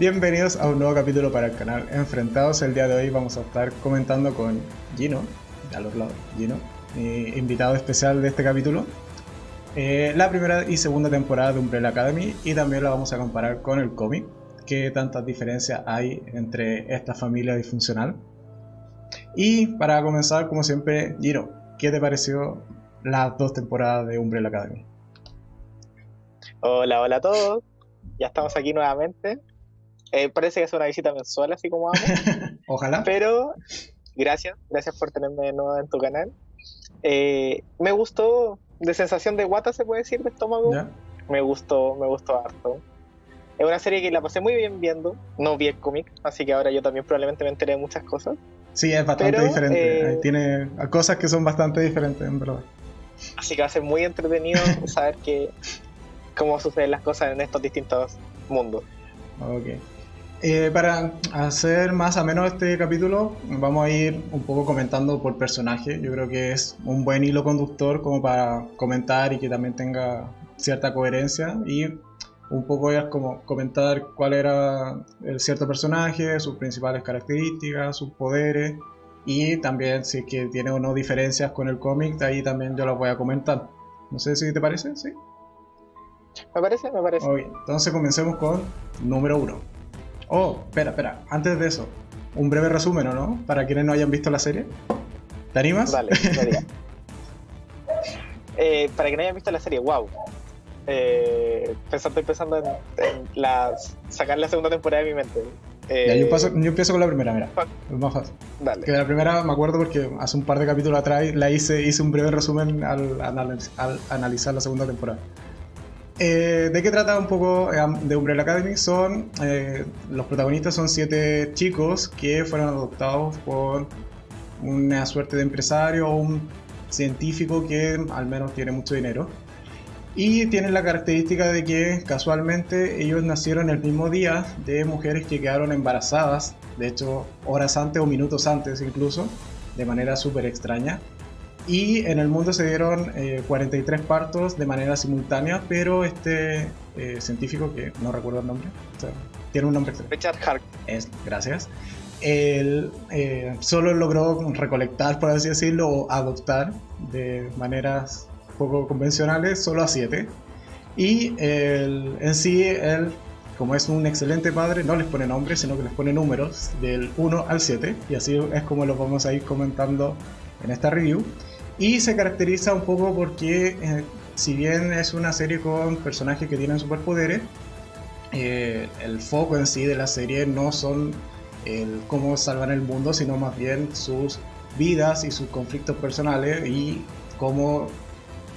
Bienvenidos a un nuevo capítulo para el canal Enfrentados. El día de hoy vamos a estar comentando con Gino, a los lados, Gino, mi invitado especial de este capítulo, eh, la primera y segunda temporada de Umbrella Academy y también la vamos a comparar con el cómic, qué tantas diferencias hay entre esta familia disfuncional. Y para comenzar, como siempre, Gino, ¿qué te pareció las dos temporadas de Umbrella Academy? Hola, hola a todos. Ya estamos aquí nuevamente. Eh, parece que es una visita mensual, así como vamos. Ojalá. Pero gracias, gracias por tenerme de nuevo en tu canal. Eh, me gustó, de sensación de guata se puede decir, de estómago. Me gustó, me gustó harto. Es una serie que la pasé muy bien viendo. No vi el cómic, así que ahora yo también probablemente me enteré de muchas cosas. Sí, es bastante diferente. Eh, Tiene cosas que son bastante diferentes, en verdad. Así que va a ser muy entretenido saber que, cómo suceden las cosas en estos distintos mundos. Ok. Eh, para hacer más o menos este capítulo, vamos a ir un poco comentando por personaje. Yo creo que es un buen hilo conductor como para comentar y que también tenga cierta coherencia. Y un poco es como comentar cuál era el cierto personaje, sus principales características, sus poderes. Y también si es que tiene o no diferencias con el cómic, de ahí también yo las voy a comentar. No sé si te parece, ¿sí? Me parece, me parece. entonces comencemos con número uno. Oh, espera, espera. Antes de eso, un breve resumen, ¿o no? Para quienes no hayan visto la serie. ¿Te animas? Vale, eh, para quienes no hayan visto la serie, wow. Eh, estoy pensando en, sacar la segunda temporada de mi mente. yo, empiezo con la primera, mira. Es más fácil. Dale. Que la primera me acuerdo porque hace un par de capítulos atrás la hice, hice un breve resumen al, al analizar la segunda temporada. Eh, ¿De qué trata un poco eh, de Umbrella Academy? Son, eh, los protagonistas son siete chicos que fueron adoptados por una suerte de empresario o un científico que al menos tiene mucho dinero. Y tienen la característica de que casualmente ellos nacieron el mismo día de mujeres que quedaron embarazadas, de hecho horas antes o minutos antes incluso, de manera súper extraña. Y en el mundo se dieron 43 eh, partos de manera simultánea, pero este eh, científico, que no recuerdo el nombre, tiene un nombre Richard Hark. Es, gracias. Él eh, solo logró recolectar, por así decirlo, o adoptar de maneras poco convencionales solo a 7. Y en sí, él, como es un excelente padre, no les pone nombres, sino que les pone números del 1 al 7. Y así es como lo vamos a ir comentando en esta review. Y se caracteriza un poco porque, eh, si bien es una serie con personajes que tienen superpoderes, eh, el foco en sí de la serie no son el cómo salvar el mundo, sino más bien sus vidas y sus conflictos personales y cómo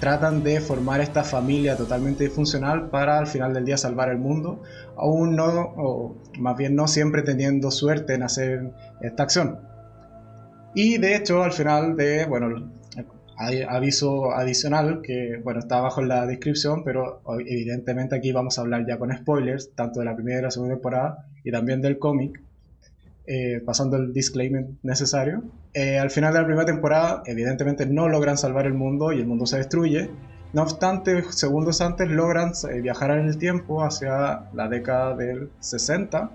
tratan de formar esta familia totalmente disfuncional para al final del día salvar el mundo, aún no, o más bien no siempre teniendo suerte en hacer esta acción. Y de hecho, al final de, bueno, hay aviso adicional que, bueno, está abajo en la descripción, pero evidentemente aquí vamos a hablar ya con spoilers, tanto de la primera y la segunda temporada y también del cómic, eh, pasando el disclaimer necesario. Eh, al final de la primera temporada, evidentemente no logran salvar el mundo y el mundo se destruye. No obstante, segundos antes logran eh, viajar en el tiempo hacia la década del 60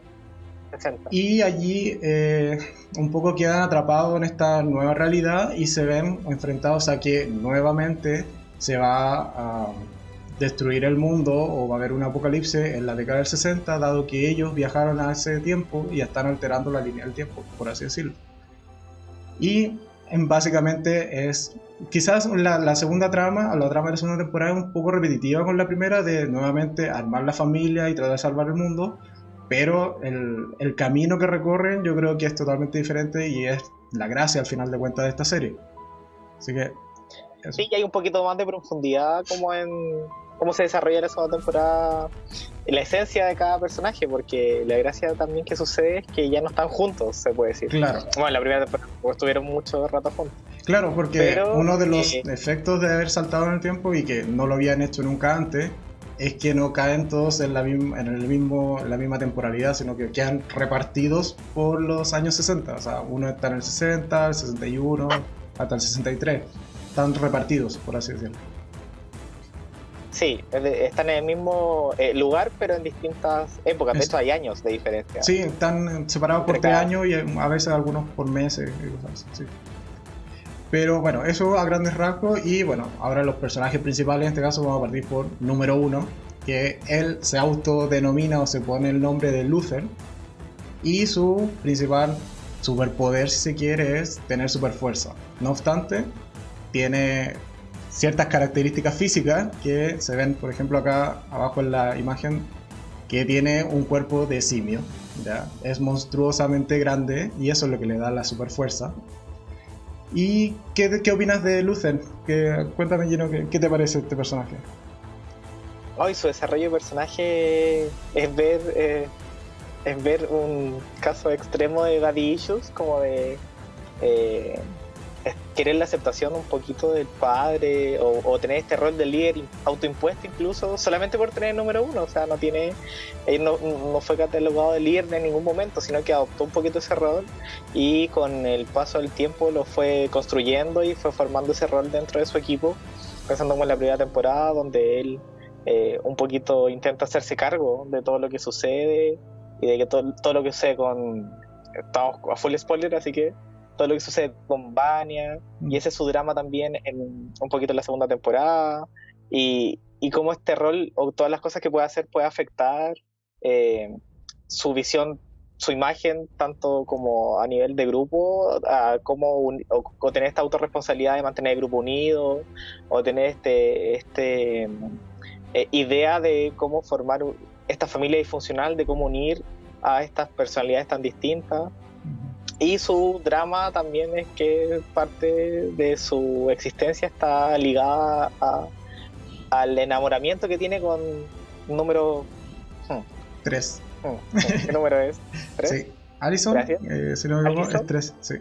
y allí eh, un poco quedan atrapados en esta nueva realidad y se ven enfrentados a que nuevamente se va a destruir el mundo o va a haber un apocalipsis en la década del 60, dado que ellos viajaron a ese tiempo y están alterando la línea del tiempo, por así decirlo. Y básicamente es quizás la, la, segunda trama, la trama de la segunda temporada es un poco repetitiva con la primera, de nuevamente armar la familia y tratar de salvar el mundo, pero el, el, camino que recorren yo creo que es totalmente diferente y es la gracia al final de cuentas de esta serie. Así que... Sí, y hay un poquito más de profundidad como en cómo se desarrolla la segunda temporada, en la esencia de cada personaje, porque la gracia también que sucede es que ya no están juntos, se puede decir. Claro. Bueno, en la primera temporada estuvieron mucho rato juntos. Claro, porque uno de los eh, efectos de haber saltado en el tiempo y que no lo habían hecho nunca antes es que no caen todos en la, misma, en el mismo, la misma temporalidad, sino que quedan repartidos por los años 60. O sea, uno está en el 60, el 61, hasta el 63. Están repartidos, por así decirlo. Sí, están en el mismo eh, lugar, pero en distintas épocas. De hecho, hay años de diferencia. Sí, están separados por tres años y a veces algunos por meses. Sí. Pero bueno, eso a grandes rasgos. Y bueno, ahora los personajes principales, en este caso, vamos a partir por número uno, que él se autodenomina o se pone el nombre de Luther. Y su principal superpoder, si se quiere, es tener superfuerza. No obstante, tiene ciertas características físicas que se ven, por ejemplo, acá abajo en la imagen, que tiene un cuerpo de simio. ¿ya? Es monstruosamente grande y eso es lo que le da la super fuerza. ¿Y qué, qué opinas de Lucen? cuéntame, Gino, ¿qué, te parece este personaje? Hoy su desarrollo de personaje es ver, eh, es ver un caso extremo de daddy issues, como de eh, querer la aceptación un poquito del padre o, tener este rol de líder autoimpuesto incluso solamente por tener el número uno, o sea, no tiene, él no, no, fue catalogado de líder en ningún momento, sino que adoptó un poquito ese rol y con el paso del tiempo lo fue construyendo y fue formando ese rol dentro de su equipo, pensando como en la primera temporada donde él eh, un poquito intenta hacerse cargo de todo lo que sucede y de que todo, todo lo que sucede con... Estamos a full spoiler, así que todo lo que sucede con Vania, y ese es su drama también en un poquito en la segunda temporada, y, y cómo este rol o todas las cosas que puede hacer puede afectar eh, su visión, su imagen, tanto como a nivel de grupo, a cómo o, tener esta autorresponsabilidad de mantener el grupo unido, o tener este, este eh, idea de cómo formar esta familia disfuncional, de cómo unir a estas personalidades tan distintas. Y su drama también es que parte de su existencia está ligada al enamoramiento que tiene con número 3. Hmm. Hmm. ¿Qué número es? Sí. Alison, eh, si no me equivoco, es 3, sí.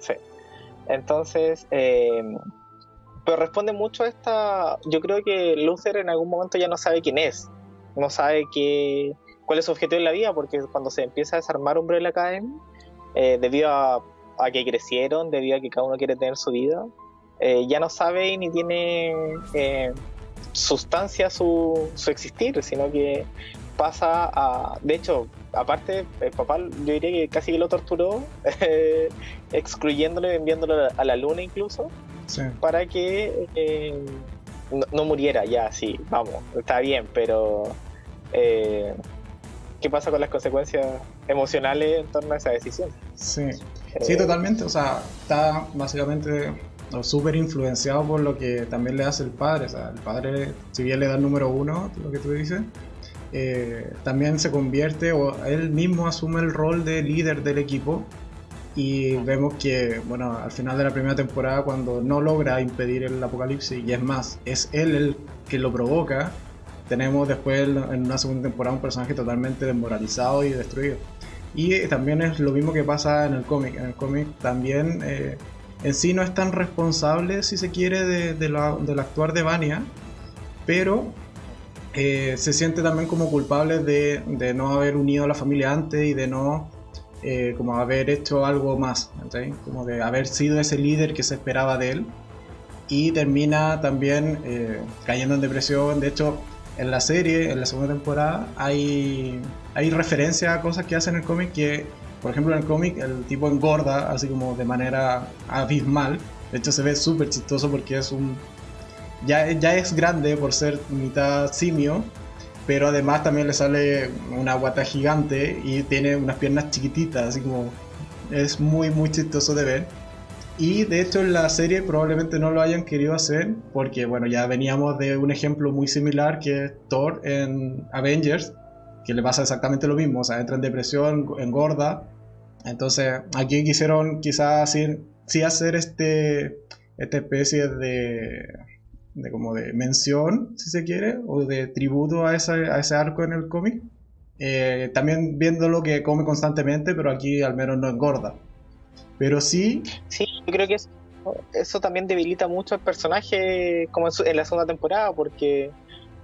Sí. Entonces, eh, pero responde mucho a esta. Yo creo que Luther en algún momento ya no sabe quién es. No sabe qué, cuál es su objetivo en la vida, porque cuando se empieza a desarmar Umbrella Academy, eh, debido a, que crecieron, debido a que cada uno quiere tener su vida, eh, ya no sabe ni tiene eh, sustancia su, su existir, sino que pasa a... De hecho, aparte, el papá yo diría que casi que lo torturó, excluyéndole, enviándolo a la luna incluso, para que no, muriera ya, sí, vamos, está bien, pero ¿qué pasa con las consecuencias emocionales en torno a esa decisión. Sí, sí, totalmente. O sea, está básicamente súper influenciado por lo que también le hace el padre. O sea, el padre, si bien le da el número uno, lo que tú dices, eh, también se convierte o él mismo asume el rol de líder del equipo. Y vemos que, bueno, al final de la primera temporada, cuando no logra impedir el apocalipsis, y es más, es él el que lo provoca, tenemos después en una segunda temporada un personaje totalmente desmoralizado y destruido. Y también es lo mismo que pasa en el cómic. En el cómic también eh, en sí no es tan responsable, si se quiere, de, de la, del actuar de Vania, pero eh, se siente también como culpable de, de, no haber unido a la familia antes y de no eh, como haber hecho algo más, como de haber sido ese líder que se esperaba de él. Y termina también cayendo en depresión. De hecho, en la serie, en la segunda temporada, hay, hay referencia a cosas que hacen en el cómic que, por ejemplo, en el cómic el tipo engorda así como de manera abismal. De hecho, se ve súper chistoso porque es un. Ya, ya es grande por ser mitad simio, pero además también le sale una guata gigante y tiene unas piernas chiquititas, así como. Es muy, muy chistoso de ver. Y de hecho en la serie probablemente no lo hayan querido hacer porque bueno, ya veníamos de un ejemplo muy similar que es Thor en Avengers, que le pasa exactamente lo mismo, o sea, entra en depresión, engorda. Entonces aquí quisieron quizás sí, hacer este, esta especie de, de como de mención, si se quiere, o de tributo a ese, a ese arco en el cómic. Eh, también viendo lo que come constantemente, pero aquí al menos no engorda. Pero sí. Sí, yo creo que eso, eso también debilita mucho al personaje como en, la segunda temporada, porque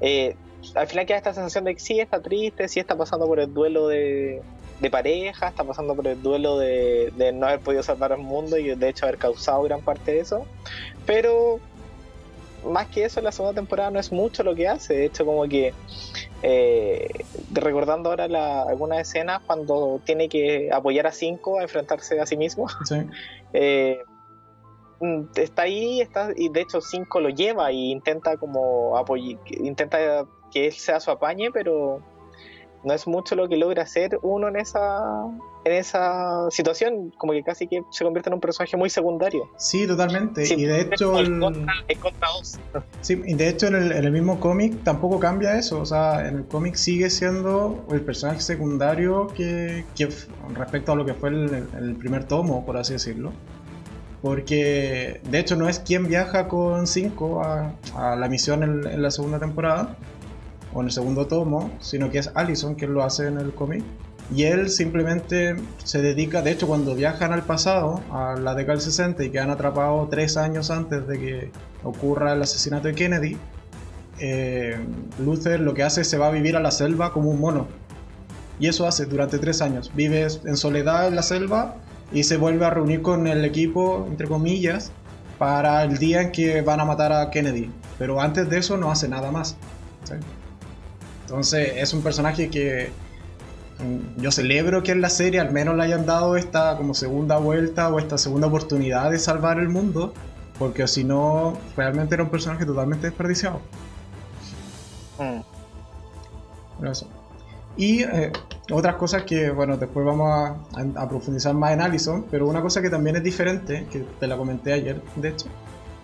eh, al final queda esta sensación de que sí está triste, sí está pasando por el duelo de, pareja, está pasando por el duelo de, no haber podido salvar al mundo y de hecho haber causado gran parte de eso, pero más que eso, la segunda temporada no es mucho lo que hace. De hecho, como que eh, recordando ahora la, algunas escenas cuando tiene que apoyar a cinco a enfrentarse a sí mismo. Eh, mm, está ahí, está, y de hecho cinco lo lleva y intenta como apoyar, intenta que él sea su apañe, pero no es mucho lo que logra hacer uno en esa en esa situación, como que casi que se convierte en un personaje muy secundario. Sí, totalmente. y de hecho, el... sí, y de hecho en el, en el mismo cómic tampoco cambia eso. O sea, en el cómic sigue siendo el personaje secundario que, que respecto a lo que fue el, el, primer tomo, por así decirlo. Porque de hecho no es quien viaja con 5 a, a, la misión en, en la segunda temporada o en el segundo tomo, sino que es Allison quien lo hace en el cómic. Y él simplemente se dedica, de hecho cuando viajan al pasado, a la década del 60 y quedan atrapados tres años antes de que ocurra el asesinato de Kennedy, eh, Luther lo que hace es se va a vivir a la selva como un mono. Y eso hace durante tres años. Vive en soledad en la selva y se vuelve a reunir con el equipo, entre comillas, para el día en que van a matar a Kennedy. Pero antes de eso no hace nada más. Entonces es un personaje que yo celebro que en la serie al menos le hayan dado esta como segunda vuelta o esta segunda oportunidad de salvar el mundo, porque si no, realmente era un personaje totalmente desperdiciado. Mm. Eso. Y eh, otras cosas que, bueno, después vamos a, a, profundizar más en Allison, pero una cosa que también es diferente, que te la comenté ayer, de hecho,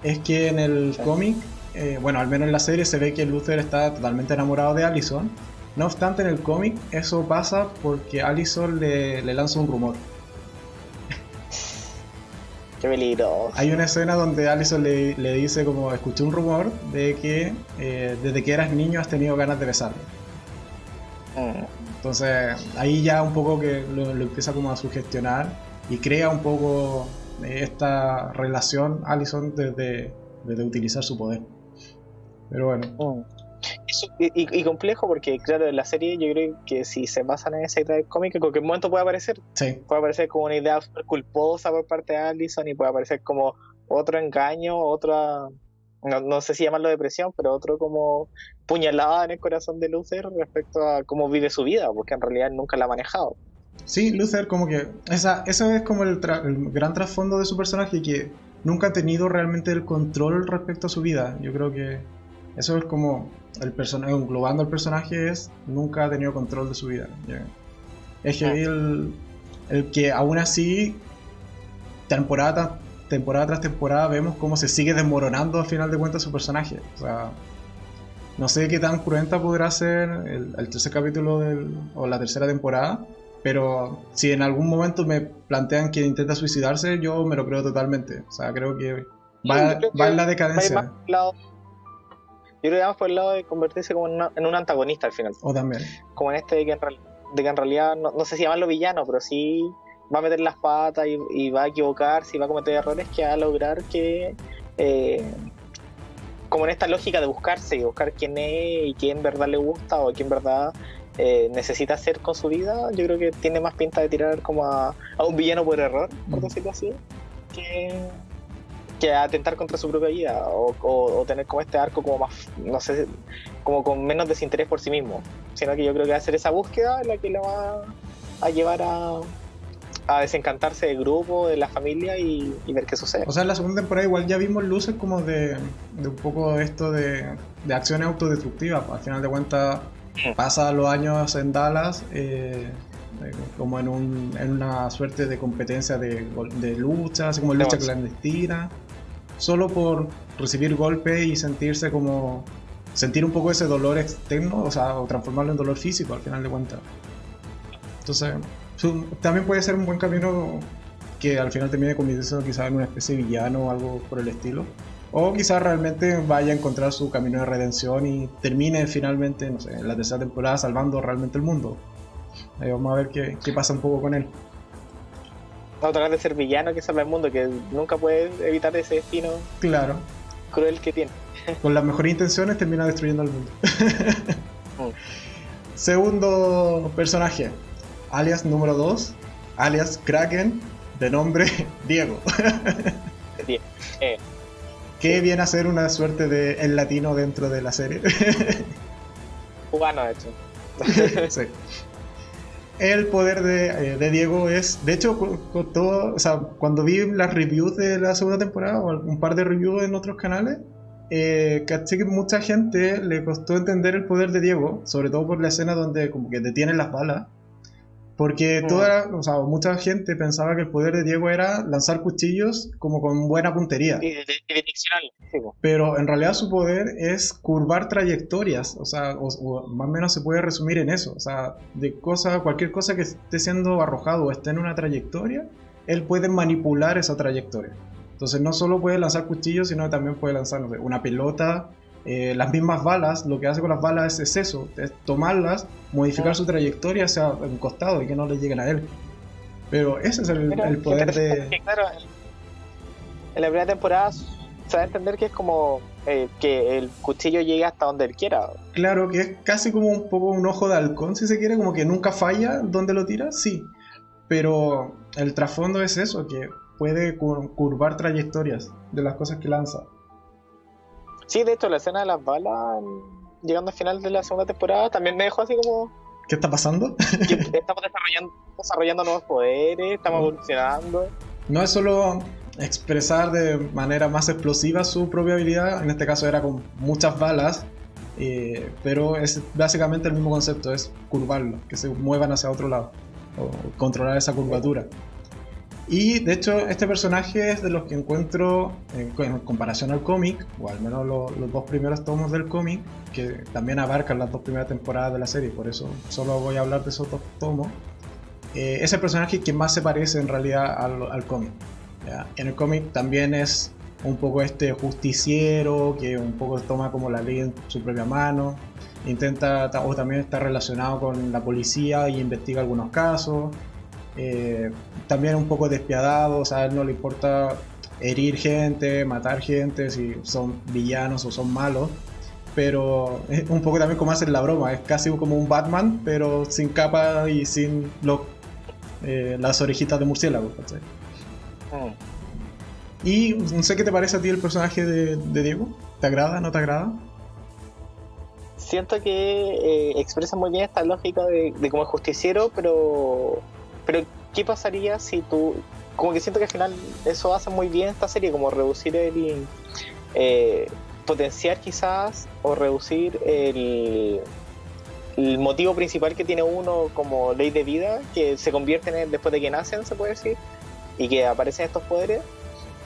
es que en el cómic eh, bueno, al menos en la serie se ve que Luther está totalmente enamorado de Allison. No obstante, en el cómic eso pasa porque Allison le, lanza un rumor. Qué peligro. Hay una escena donde Allison le, dice como escuché un rumor de que eh, desde que eras niño has tenido ganas de besarme. Mm. Entonces ahí ya un poco que lo, empieza como a sugestionar y crea un poco esta relación Allison desde, desde utilizar su poder. Pero bueno. Mm. Y, complejo porque, claro, en la serie yo creo que si se basan en esa idea de cómic, en cualquier momento puede aparecer. Sí. Puede aparecer como una idea culposa por parte de Allison y puede aparecer como otro engaño, otra, no, sé si llamarlo depresión, pero otro como puñalada en el corazón de Luther respecto a cómo vive su vida, porque en realidad nunca la ha manejado. Sí, Luther como que, esa, eso es como el, el gran trasfondo de su personaje que nunca ha tenido realmente el control respecto a su vida. Yo creo que eso es como el personaje, englobando el personaje es nunca ha tenido control de su vida. Es que el, el, que aún así, temporada, temporada tras temporada, vemos cómo se sigue desmoronando al final de cuentas su personaje. O sea, no sé qué tan cruenta podrá ser el, el tercer capítulo del, o la tercera temporada, pero si en algún momento me plantean que intenta suicidarse, yo me lo creo totalmente. O sea, creo que va, va en la decadencia. Yo creo que vamos por el lado de convertirse como en, un antagonista al final. O también. Como en este de que en, de que en realidad, no, sé si llamarlo villano, pero sí va a meter las patas y, va a equivocarse y va a cometer errores que va a lograr que. Eh, como en esta lógica de buscarse y buscar quién es y quién en verdad le gusta o quién en verdad eh, necesita hacer con su vida, yo creo que tiene más pinta de tirar como a, un villano por error, por decirlo así, que, que atentar contra su propia vida o, tener como este arco como más, no sé, como con menos desinterés por sí mismo, sino que yo creo que va a ser esa búsqueda la que le va a llevar a, a desencantarse del grupo, de la familia y, ver qué sucede. O sea, en la segunda temporada igual ya vimos luces como de, de un poco esto de, de acciones autodestructivas, al final de cuentas pasa los años en Dallas. Eh, como en, un, en, una suerte de competencia de, de lucha, así como lucha clandestina solo por recibir golpe y sentirse como sentir un poco ese dolor externo, o sea, o transformarlo en dolor físico al final de cuentas. Entonces, también puede ser un buen camino que al final termine convirtiéndose quizás en una especie de villano o algo por el estilo. O quizás realmente vaya a encontrar su camino de redención y termine finalmente, no sé, en la tercera temporada salvando realmente el mundo. Ahí vamos a ver qué, qué pasa un poco con él a tratar de ser villano que salva el mundo, que nunca puede evitar ese destino claro. cruel que tiene. Con las mejores intenciones termina destruyendo al mundo. Mm. Segundo personaje, alias número 2, alias Kraken, de nombre Diego. Eh. ¿Qué viene a ser una suerte de el latino dentro de la serie? Cubano, de hecho. sí. El poder de, eh, Diego es, de hecho, cuando vi las reviews de la segunda temporada o un par de reviews en otros canales, eh, caché que mucha gente le costó entender el poder de Diego, sobre todo por la escena donde como que detienen las balas porque mm. toda, o sea, mucha gente pensaba que el poder de Diego era lanzar cuchillos como con buena puntería. Y, Pero en realidad su poder es curvar trayectorias, o sea, o, más o menos se puede resumir en eso. O sea, de cosa, cualquier cosa que esté siendo arrojado o esté en una trayectoria, él puede manipular esa trayectoria. Entonces no solo puede lanzar cuchillos, sino también puede lanzar una pelota, eh, las mismas balas, lo que hace con las balas es, eso, es tomarlas, modificar su trayectoria hacia un costado y que no le lleguen a él. Pero ese es el, poder de... claro, en la primera temporada se va a entender que es como eh, que el cuchillo llegue hasta donde él quiera. Claro, que es casi como un poco un ojo de halcón, si se quiere, como que nunca falla donde lo tira, sí. Pero el trasfondo es eso, que puede curvar trayectorias de las cosas que lanza. Sí, de hecho, la escena de las balas, llegando al final de la segunda temporada, también me dejó así como. ¿Qué está pasando? estamos desarrollando, nuevos poderes, estamos evolucionando. No es solo expresar de manera más explosiva su propia habilidad, en este caso era con muchas balas, eh, pero es básicamente el mismo concepto, es curvarlo, que se muevan hacia otro lado, o controlar esa curvatura. Y de hecho, este personaje es de los que encuentro en, comparación al cómic, o al menos los dos primeros tomos del cómic, que también abarcan las dos primeras temporadas de la serie, por eso solo voy a hablar de esos dos tomos. Eh, es el personaje que más se parece en realidad al, cómic. En el cómic también es un poco este justiciero que un poco toma como la ley en su propia mano, intenta o también está relacionado con la policía y investiga algunos casos eh, también un poco despiadado, o sea, a él no le importa herir gente, matar gente, si son villanos o son malos. Pero es un poco también como hacer la broma, es casi como un Batman, pero sin capa y sin eh, las orejitas de murciélago. Oh. Y no sé qué te parece a ti el personaje de, Diego. ¿Te agrada? ¿No te agrada? Siento que eh, expresa muy bien esta lógica de, de como justiciero, pero pero, ¿qué pasaría si tú.? Como que siento que al final eso hace muy bien esta serie, como reducir el. Eh, potenciar quizás o reducir el, motivo principal que tiene uno como ley de vida, que se convierte en después de que nacen, se puede decir, y que aparecen estos poderes,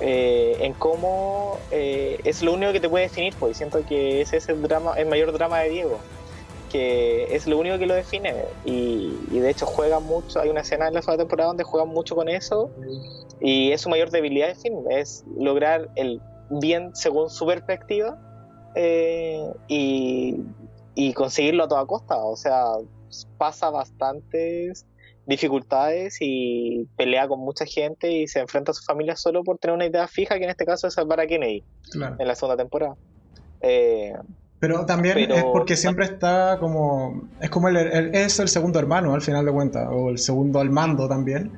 eh, en cómo eh, es lo único que te puede definir, pues siento que ese es el drama, el mayor drama de Diego que es lo único que lo define y, de hecho juega mucho, hay una escena en la segunda temporada donde juegan mucho con eso y es su mayor debilidad fin, es lograr el bien según su perspectiva eh, y, conseguirlo a toda costa, o sea, pasa bastantes dificultades y pelea con mucha gente y se enfrenta a su familia solo por tener una idea fija que en este caso es salvar a Kennedy en la segunda temporada. Eh, pero también es porque siempre está como. Es como el, es el segundo hermano al final de cuentas, o el segundo al mando también.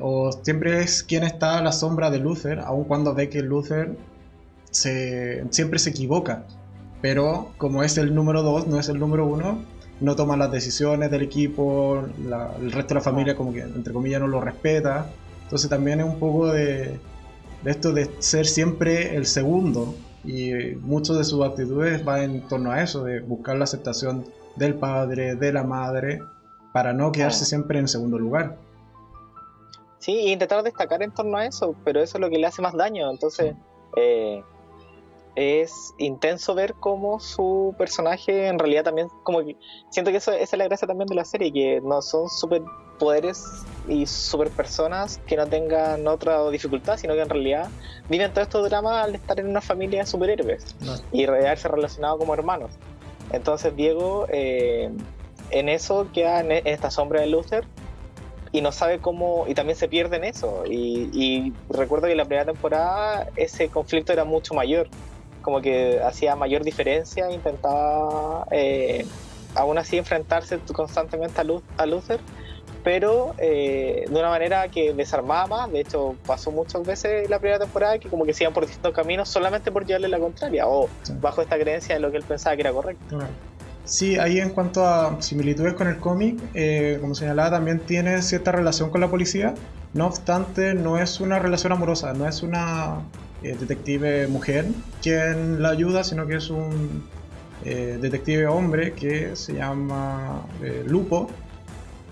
O siempre es quien está a la sombra de Luther, aun cuando ve que Luther se, siempre se equivoca. Pero como es el número dos, no es el número uno, no toma las decisiones del equipo, el resto de la familia, como que entre comillas, no lo respeta. Entonces también es un poco de, de esto de ser siempre el segundo y muchas de sus actitudes van en torno a eso, de buscar la aceptación del padre, de la madre, para no quedarse siempre en segundo lugar. Sí, e intentar destacar en torno a eso, pero eso es lo que le hace más daño. Entonces, eh, es intenso ver cómo su personaje en realidad también, como que siento que eso, esa es la gracia también de la serie, que no son super poderes y super personas que no tengan otra dificultad, sino que en realidad viven todo estos dramas al estar en una familia de superhéroes y haberse relacionado como hermanos. Entonces Diego eh, en eso queda en esta sombra de Luther y no sabe cómo, y también se pierde en eso. Y, recuerdo que en la primera temporada ese conflicto era mucho mayor, como que hacía mayor diferencia, intentaba eh, aún así enfrentarse constantemente a, Luther pero eh, de una manera que desarmaba más. De hecho, pasó muchas veces la primera temporada que como que se iban por distintos caminos solamente por llevarle la contraria o bajo esta creencia de lo que él pensaba que era correcto. Sí, ahí en cuanto a similitudes con el cómic, eh, como señalaba, también tiene cierta relación con la policía. No obstante, no es una relación amorosa, no es una eh, detective mujer quien la ayuda, sino que es un detective hombre que se llama Lupo,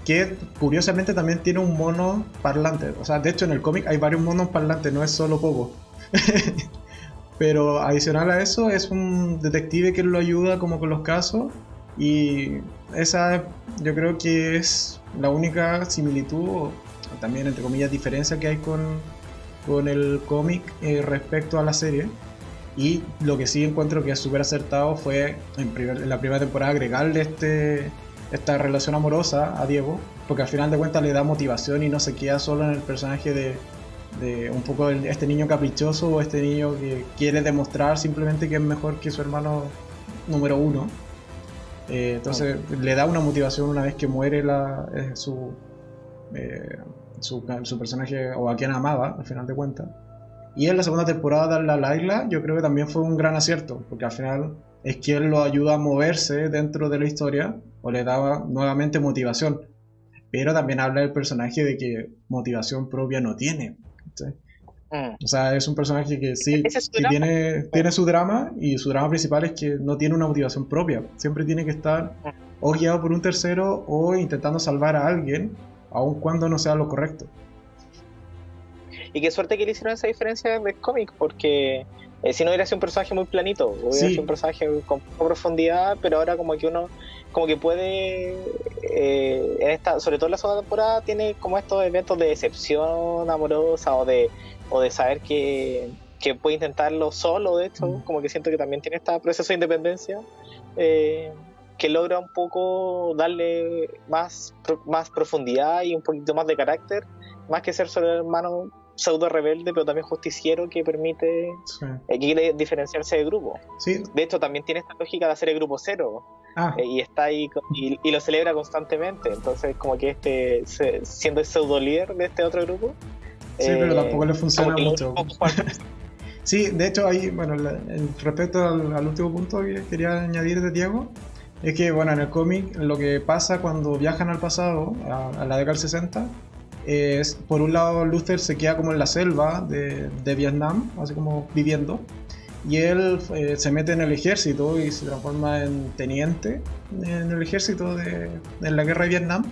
que curiosamente también tiene un mono parlante. O sea, de hecho en el cómic hay varios monos parlantes, no es solo Pogo. Pero adicional a eso es un detective que lo ayuda como con los casos y esa yo creo que es la única similitud o también entre comillas diferencia que hay con, con el cómic eh, respecto a la serie. Y lo que sí encuentro que es súper acertado fue en, en, la primera temporada agregarle este esta relación amorosa a Diego, porque al final de cuentas le da motivación y no se queda solo en el personaje de, de un poco este niño caprichoso o este niño que quiere demostrar simplemente que es mejor que su hermano número uno. Eh, entonces le da una motivación una vez que muere la, eh, su, eh, su, su, personaje o a quien amaba, al final de cuentas. Y en la segunda temporada darle a Laila yo creo que también fue un gran acierto, porque al final es quien lo ayuda a moverse dentro de la historia o le daba nuevamente motivación. Pero también habla del personaje de que motivación propia no tiene. Mm. O sea, es un personaje que sí, tiene, tiene su drama y su drama principal es que no tiene una motivación propia. Siempre tiene que estar mm. o guiado por un tercero o intentando salvar a alguien, aun cuando no sea lo correcto. Y qué suerte que le hicieron esa diferencia en el cómic, porque eh, si no hubiera sido un personaje muy planito, hubiera sido un personaje con poca profundidad, pero ahora como que uno como que puede eh, en esta, sobre todo en la segunda temporada tiene como estos eventos de decepción amorosa o de o de saber que, puede intentarlo solo, de hecho, mm. como que siento que también tiene este proceso de independencia eh, que logra un poco darle más, más profundidad y un poquito más de carácter, más que ser solo el hermano pseudo rebelde, pero también justiciero que permite, eh, quiere diferenciarse del grupo. Sí. De hecho, también tiene esta lógica de hacer el grupo cero. Ah. Eh, y está ahí y, lo celebra constantemente. Entonces, como que este, siendo el pseudo líder de este otro grupo. Sí, pero eh, tampoco le funciona mucho. sí, de hecho, ahí, bueno, respecto al, último punto que quería añadir de Diego, es que, bueno, en el cómic lo que pasa cuando viajan al pasado, a, a la década del 60, es, por un lado, Luther se queda como en la selva de, de Vietnam, así como viviendo, y él eh, se mete en el ejército y se transforma en teniente en el ejército de, la guerra de Vietnam,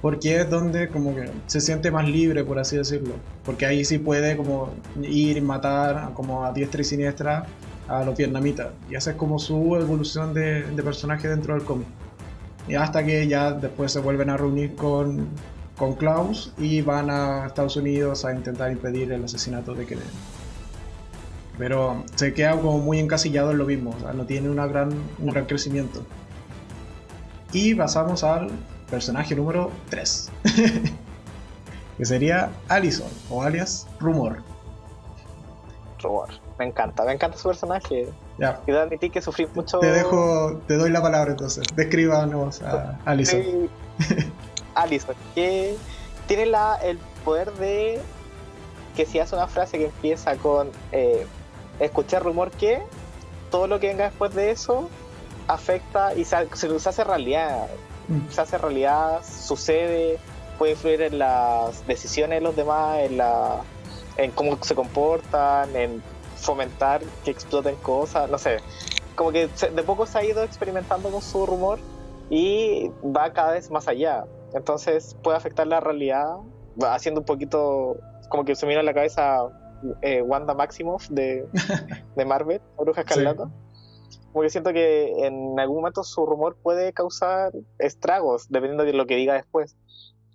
porque es donde como que se siente más libre, por así decirlo, porque ahí sí puede como ir matar como a diestra y siniestra a los vietnamitas, y esa es como su evolución de, personaje dentro del cómic. Y hasta que ya después se vuelven a reunir con, con Klaus y van a Estados Unidos a intentar impedir el asesinato de Kennedy. Pero se queda como muy encasillado en lo mismo, no tiene una gran, un gran crecimiento. Y pasamos al personaje número 3, que sería Allison, o alias Rumor. Rumor, me encanta, me encanta su personaje. Ya. Y admitir que sufrí mucho. Te dejo, te doy la palabra entonces. Descríbanos a Allison. Alison, que tiene la, el poder de que si hace una frase que empieza con eh, escuchar rumor que, todo lo que venga después de eso afecta y se, hace realidad. Mm. Se hace realidad, sucede, puede influir en las decisiones de los demás, en, la, en cómo se comportan, en fomentar que exploten cosas, no sé. Como que de poco se ha ido experimentando con su rumor y va cada vez más allá. Entonces puede afectar la realidad, haciendo un poquito como que se mira en la cabeza eh, Wanda Maximoff de, de Marvel, Bruja Escarlata. Porque siento que en algún momento su rumor puede causar estragos, dependiendo de lo que diga después.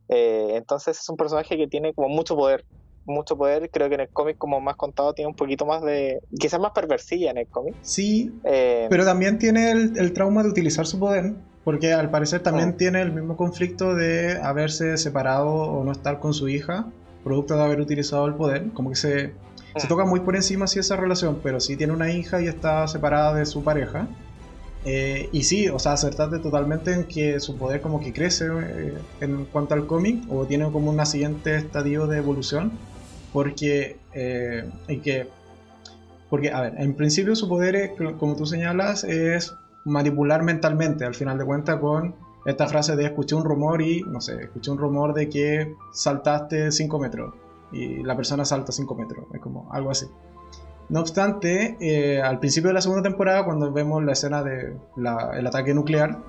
Eh, entonces es un personaje que tiene como mucho poder, mucho poder. Creo que en el cómic, como más contado, tiene un poquito más de. quizás más perversilla en el cómic. Sí, eh, pero también tiene el, el, trauma de utilizar su poder. Porque al parecer también oh. tiene el mismo conflicto de haberse separado o no estar con su hija, producto de haber utilizado el poder. Como que se, se mm. toca muy por encima si esa relación, pero sí tiene una hija y está separada de su pareja. Eh, y sí, o sea, acertaste totalmente en que su poder como que crece eh, en cuanto al cómic, o tiene como una siguiente estadio de evolución, porque, eh, que, porque, a ver, en principio su poder, como tú señalas, es manipular mentalmente, al final de cuentas, con esta frase de escuché un rumor y, no sé, escuché un rumor de que saltaste 5 metros y la persona salta 5 metros, es como algo así. No obstante, eh, al principio de la segunda temporada, cuando vemos la escena del el ataque nuclear,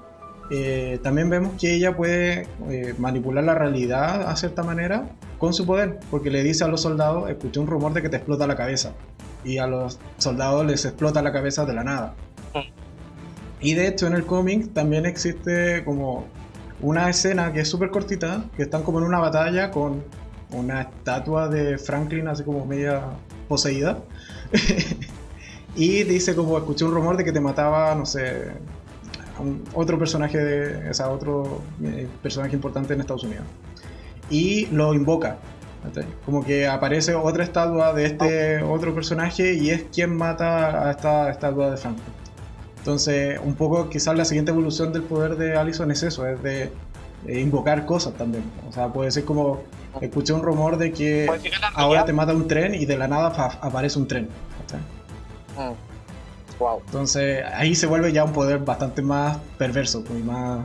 eh, también vemos que ella puede eh, manipular la realidad a cierta manera con su poder, porque le dice a los soldados, escuché un rumor de que te explota la cabeza, y a los soldados les explota la cabeza de la nada. Y de hecho en el cómic también existe como una escena que es súper cortita, que están como en una batalla con una estatua de Franklin así como media poseída. y dice como escuché un rumor de que te mataba, no sé, otro personaje de, o otro eh, personaje importante en Estados Unidos. Y lo invoca. Como que aparece otra estatua de este otro personaje y es quien mata a esta estatua de Franklin. Entonces, un poco quizás la siguiente evolución del poder de Allison es eso, es de, invocar cosas también. O sea, puede ser como escuché un rumor de que ahora te mata un tren y de la nada aparece un tren. Wow. Entonces ahí se vuelve ya un poder bastante más perverso pues, y más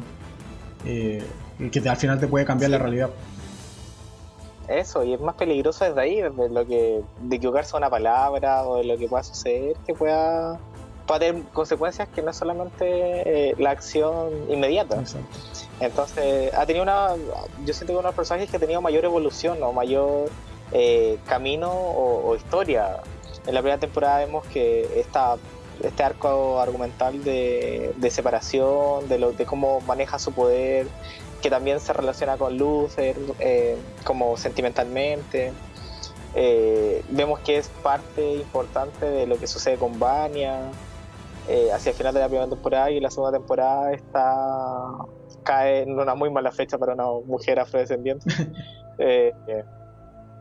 eh, que al final te puede cambiar la realidad. Eso, y es más peligroso desde ahí, desde lo que de equivocarse una palabra o de lo que pueda suceder, que pueda, tener consecuencias que no es solamente eh, la acción inmediata. Exacto. Entonces, ha tenido una. Yo siento que uno de los personajes que ha tenido mayor evolución o mayor eh, camino o, historia. En la primera temporada vemos que esta, este arco argumental de, separación, de, lo, de cómo maneja su poder, que también se relaciona con Luther, eh, como sentimentalmente. Eh, vemos que es parte importante de lo que sucede con Vania. hacia el final de la primera temporada y la segunda temporada está cae en una muy mala fecha para una mujer afrodescendiente. Eh,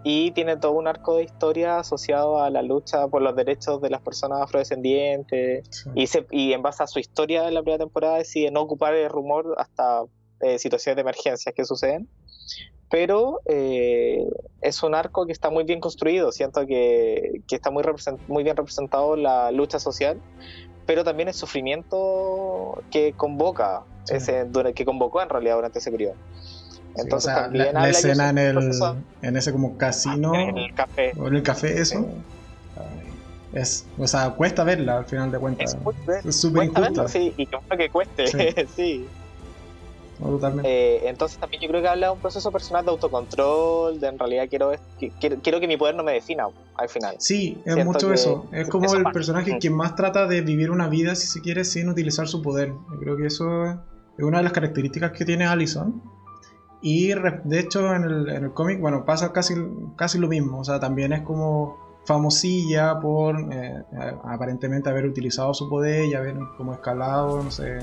y tiene todo un arco de historia asociado a la lucha por los derechos de las personas afrodescendientes. Y, y en base a su historia en la primera temporada decide no ocupar el rumor hasta eh, situaciones de emergencias que suceden. Pero eh, es un arco que está muy bien construido. Siento que, que está muy, muy bien representado la lucha social, pero también el sufrimiento que convoca ese, que convocó en realidad durante ese periodo. Entonces también la, escena en el en ese como casino en el café o en el café eso es o sea cuesta verla al final de cuentas es súper injusta sí y que cueste sí, eh, entonces también yo creo que habla de un proceso personal de autocontrol, de en realidad quiero, quiero, que mi poder no me defina al final. Sí, es mucho eso. Es como el personaje quien más trata de vivir una vida, si se quiere, sin utilizar su poder. Yo creo que eso es una de las características que tiene Allison. Y de hecho en el, en el cómic, bueno, pasa casi, casi lo mismo. O sea, también es como famosilla por eh, aparentemente haber utilizado su poder y haber como escalado, no sé,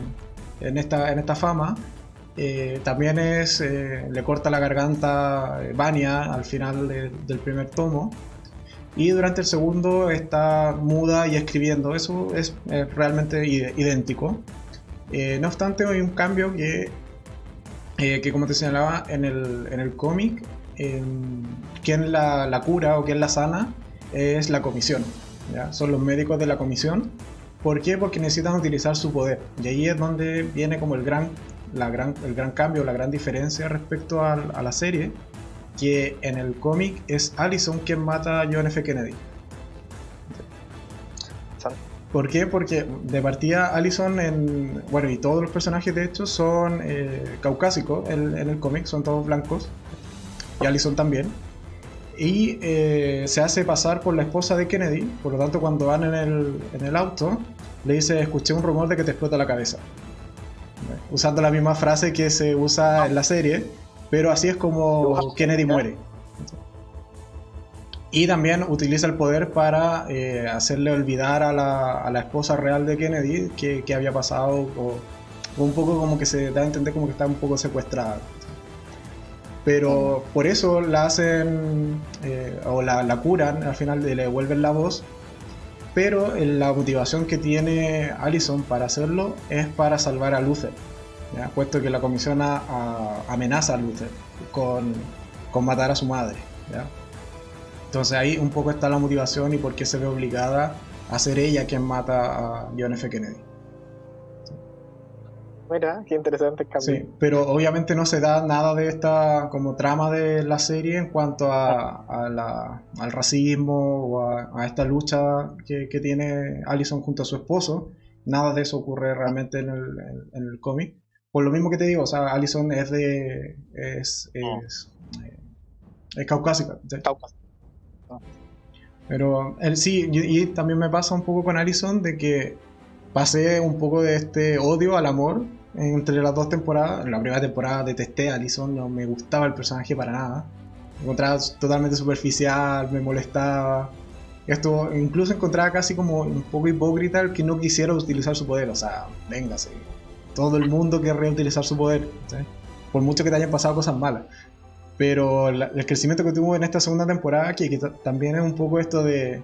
en esta, en esta fama. Eh, también es, eh, le corta la garganta Vania al final del primer tomo. Y durante el segundo está muda y escribiendo. Eso es realmente idéntico. Eh, no obstante, hay un cambio que, eh, que como te señalaba en el, en el cómic, quien la, la, cura o quien la sana es la comisión. Son los médicos de la comisión. ¿Por qué? Porque necesitan utilizar su poder. Y ahí es donde viene como el gran, la gran, el gran cambio, la gran diferencia respecto a, la serie. Que en el cómic es Allison quien mata a John F. Kennedy. ¿Por qué? Porque de partida Allison, en, bueno, y todos los personajes de hecho son eh, caucásicos en, el cómic, son todos blancos, y Allison también. Y eh, se hace pasar por la esposa de Kennedy, por lo tanto cuando van en el, en el auto, le dice, escuché un rumor de que te explota la cabeza. Usando la misma frase que se usa en la serie, pero así es como Kennedy muere. Y también utiliza el poder para eh, hacerle olvidar a la, a la, esposa real de Kennedy que, que había pasado, o, un poco como que se da a entender como que está un poco secuestrada. Pero por eso la hacen, eh, o la, la, curan, al final le devuelven la voz, pero la motivación que tiene Allison para hacerlo es para salvar a Luther, puesto que la comisión amenaza a Luther con, matar a su madre. Entonces ahí un poco está la motivación y por qué se ve obligada a ser ella quien mata a John F. Kennedy. Mira, qué interesante cambio. Sí, pero obviamente no se da nada de esta como trama de la serie en cuanto a, al racismo o a, esta lucha que, tiene Allison junto a su esposo. Nada de eso ocurre realmente en el, en, el cómic. Por lo mismo que te digo, o sea, Allison es de. es. es, eh, es caucásica. Pero él sí, y, y también me pasa un poco con Allison de que pasé un poco de este odio al amor entre las dos temporadas. En la primera temporada detesté a Alison, no me gustaba el personaje para nada. Me encontraba totalmente superficial, me molestaba. Esto incluso encontraba casi como un poco hipócrita el que no quisiera utilizar su poder. O sea, véngase. Todo el mundo querría utilizar su poder. Por mucho que te hayan pasado cosas malas. Pero el crecimiento que tuvo en esta segunda temporada, que, también es un poco esto de,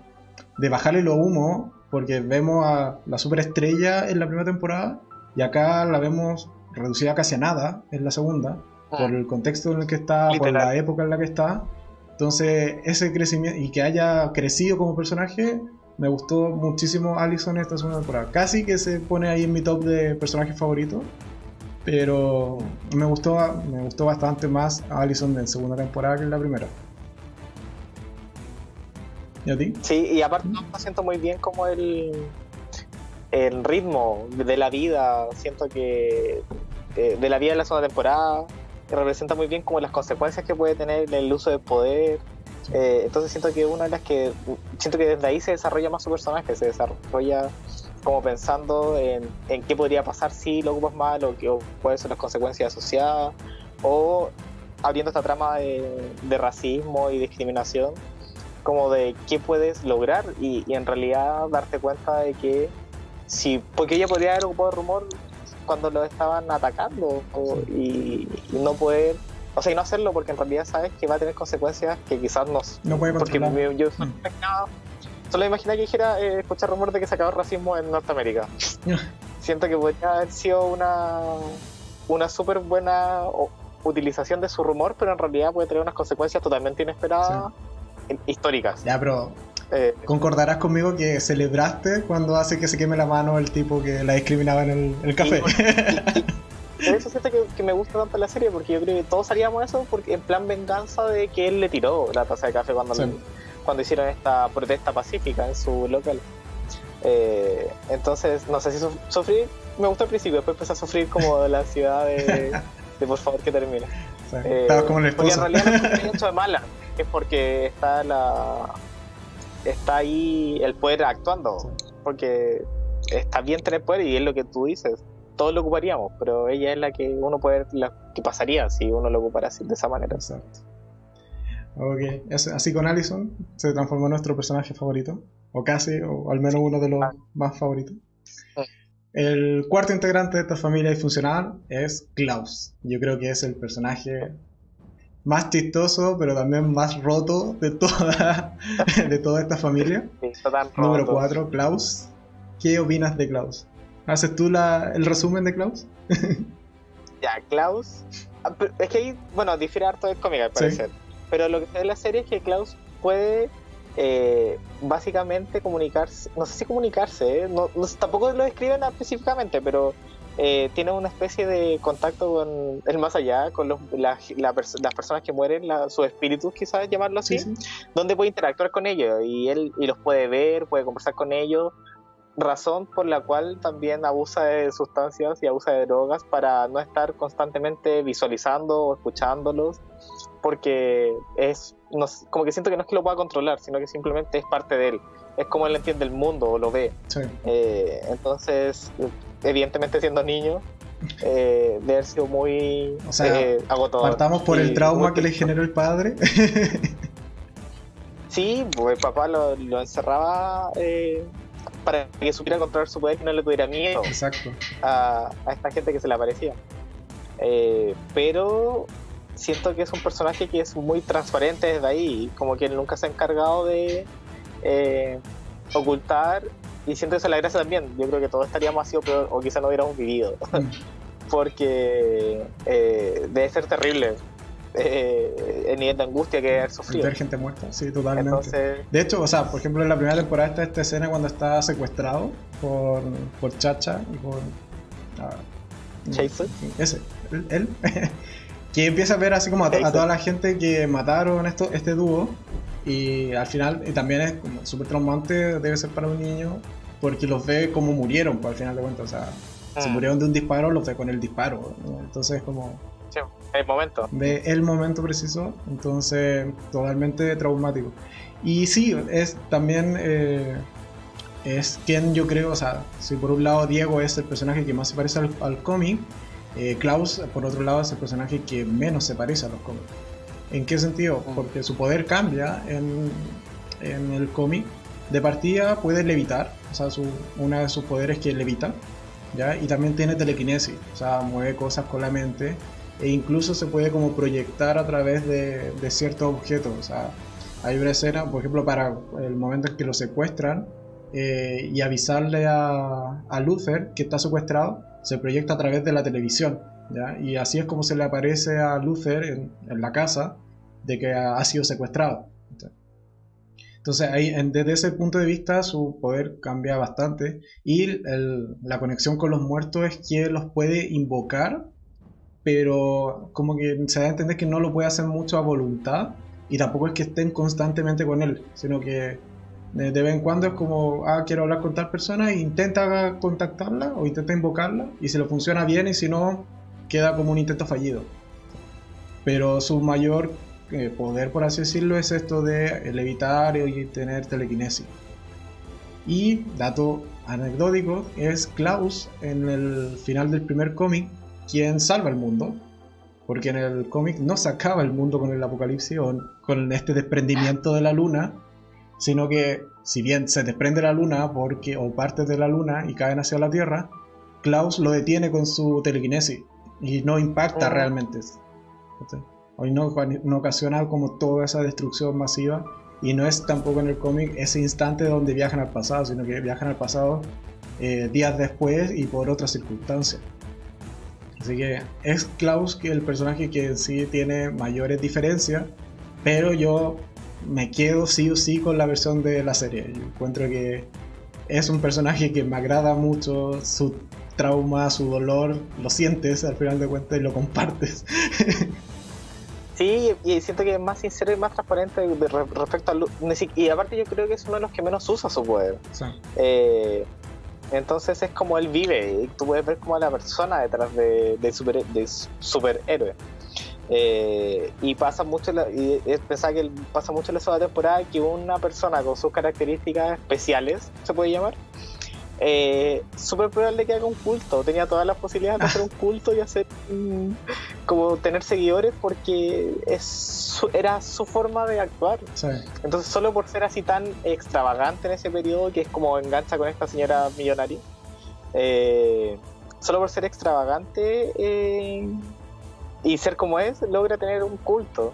de bajarle lo humo, porque vemos a la superestrella en la primera temporada y acá la vemos reducida casi a nada en la segunda, ah. por el contexto en el que está, por la época en la que está. Entonces, ese crecimiento y que haya crecido como personaje, me gustó muchísimo Allison esta segunda temporada. Casi que se pone ahí en mi top de personajes favoritos, pero me gustó, me gustó bastante más Allison en segunda temporada que en la primera. ¿Y a ti? Sí, y aparte me siento muy bien como el el ritmo de la vida, siento que eh, de la vida de la segunda temporada representa muy bien como las consecuencias que puede tener el uso del poder. Eh, entonces siento que una de las que siento que desde ahí se desarrolla más su personaje, se desarrolla como pensando en, en qué podría pasar si lo ocupas mal o, qué, cuáles son las consecuencias asociadas o abriendo esta trama de, de racismo y discriminación como de qué puedes lograr y, y en realidad darte cuenta de que Sí, porque ella podría haber ocupado el rumor cuando lo estaban atacando y, no poder, o sea, y no hacerlo porque en realidad sabes que va a tener consecuencias que quizás no. No puede Porque yo solo mm. imaginaba, solo imaginaba que dijera eh, escuchar rumor de que se acabó el racismo en Norteamérica. Siento que podría haber sido una, una súper buena utilización de su rumor, pero en realidad puede tener unas consecuencias totalmente inesperadas, históricas. Ya, pero eh, Concordarás conmigo que celebraste cuando hace que se queme la mano el tipo que la discriminaba en el, café. por eso siento que, me gusta tanto la serie, porque yo creo que todos haríamos eso porque en plan venganza de que él le tiró la taza de café cuando, cuando hicieron esta protesta pacífica en su local. Eh, entonces, no sé si sufrí, me gustó al principio, después empecé a sufrir como la ciudad de, por favor que termine. Eh, como el Porque en realidad no es hecho de mala, es porque está la está ahí el poder actuando. Porque está bien tener poder y es lo que tú dices. Todos lo ocuparíamos, pero ella es la que uno puede la que pasaría si uno lo ocupara así, de esa manera. Exacto. Ok, así con Allison se transformó en nuestro personaje favorito, o casi, o al menos uno de los ah. más favoritos. El cuarto integrante de esta familia disfuncional es Klaus. Yo creo que es el personaje más chistoso, pero también más roto de toda, de toda esta familia. Número 4, Klaus. ¿Qué opinas de Klaus? ¿Haces tú la, el resumen de Klaus? ya, Klaus. Ah, es que ahí, bueno, difiere harto del cómic al parecer. Pero lo que se ve en la serie es que Klaus puede eh, básicamente comunicarse, no sé si comunicarse, ¿eh? no, tampoco lo describen específicamente, pero eh, tiene una especie de contacto con el más allá, con los, las personas que mueren, sus espíritus, quizás llamarlo así, donde puede interactuar con ellos y él y los puede ver, puede conversar con ellos, razón por la cual también abusa de sustancias y abusa de drogas para no estar constantemente visualizando o escuchándolos, porque es como que siento que no es que lo pueda controlar, sino que simplemente es parte de él. Es como él entiende el mundo o lo ve. Eh, entonces, evidentemente siendo niño, eh, de haber sido muy o sea, eh, agotador. Partamos por el trauma que le generó el padre. sí, pues papá lo, encerraba eh, para que supiera controlar su poder y no le tuviera miedo Exacto. A, esta gente que se le aparecía. Eh, pero siento que es un personaje que es muy transparente desde ahí, como que él nunca se ha encargado de ocultar, y siento eso la gracia también, yo creo que todos estaríamos así o o quizá no hubiéramos vivido, porque eh, debe ser terrible eh, el nivel de angustia que haber sufrido. Ver gente muerta, sí, totalmente. De hecho, o sea, por ejemplo, en la primera temporada está esta escena cuando está secuestrado por, por Chacha y por... Ah, ese, él. que empieza a ver así como a, toda la gente que mataron esto, este dúo y al final y también es súper traumante debe ser para un niño porque los ve como murieron pues, al final de cuentas o sea se ah. murieron de un disparo los ve con el disparo entonces como sí, el momento ve el momento preciso entonces totalmente traumático y sí es también eh, es quien yo creo o sea si por un lado Diego es el personaje que más se parece al cómic eh, Klaus, por otro lado, es el personaje que menos se parece a los cómics. ¿En qué sentido? Mm. Porque su poder cambia en, el cómic. De partida puede levitar, o sea, su, una de sus poderes que levita, ¿ya? Y también tiene telequinesis, o sea, mueve cosas con la mente e incluso se puede como proyectar a través de, ciertos objetos, o sea, hay una escena, por ejemplo, para el momento en que lo secuestran eh, y avisarle a, a Luther que está secuestrado, se proyecta a través de la televisión. Y así es como se le aparece a Luther en, la casa de que ha, sido secuestrado. Entonces, ahí, desde ese punto de vista, su poder cambia bastante. Y la conexión con los muertos es que los puede invocar, pero como que se da a entender que no lo puede hacer mucho a voluntad. Y tampoco es que estén constantemente con él, sino que de, vez en cuando es como, ah, quiero hablar con tal persona intenta contactarla o intenta invocarla y si lo funciona bien y si no, queda como un intento fallido. Pero su mayor eh, poder, por así decirlo, es esto de levitar y tener telequinesis. Y, dato anecdótico, es Klaus en el final del primer cómic quien salva el mundo. Porque en el cómic no se acaba el mundo con el apocalipsis o con este desprendimiento de la luna, sino que si bien se desprende la luna porque, o partes de la luna y caen hacia la Tierra, Klaus lo detiene con su telequinesis y no impacta oh. realmente. Hoy no, no, ocasiona como toda esa destrucción masiva y no es tampoco en el cómic ese instante donde viajan al pasado, sino que viajan al pasado eh, días después y por otras circunstancias. Así que es Klaus que el personaje que sí tiene mayores diferencias, pero yo me quedo sí o sí con la versión de la serie. Yo encuentro que es un personaje que me agrada mucho, su trauma, su dolor, lo sientes al final de cuentas y lo compartes. Sí, y siento que es más sincero y más transparente respecto a Y aparte yo creo que es uno de los que menos usa su poder. Eh, entonces es como él vive, y tú puedes ver como la persona detrás de, de, super, de superhéroe. Eh, y pasa mucho, y pensaba que pasa mucho en la segunda temporada que una persona con sus características especiales, se puede llamar, eh, súper probable que haga un culto. Tenía todas las posibilidades de hacer un culto y hacer como tener seguidores porque es era su forma de actuar. Entonces, solo por ser así tan extravagante en ese periodo, que es como engancha con esta señora millonaria, eh, solo por ser extravagante, eh, y ser como es, logra tener un culto.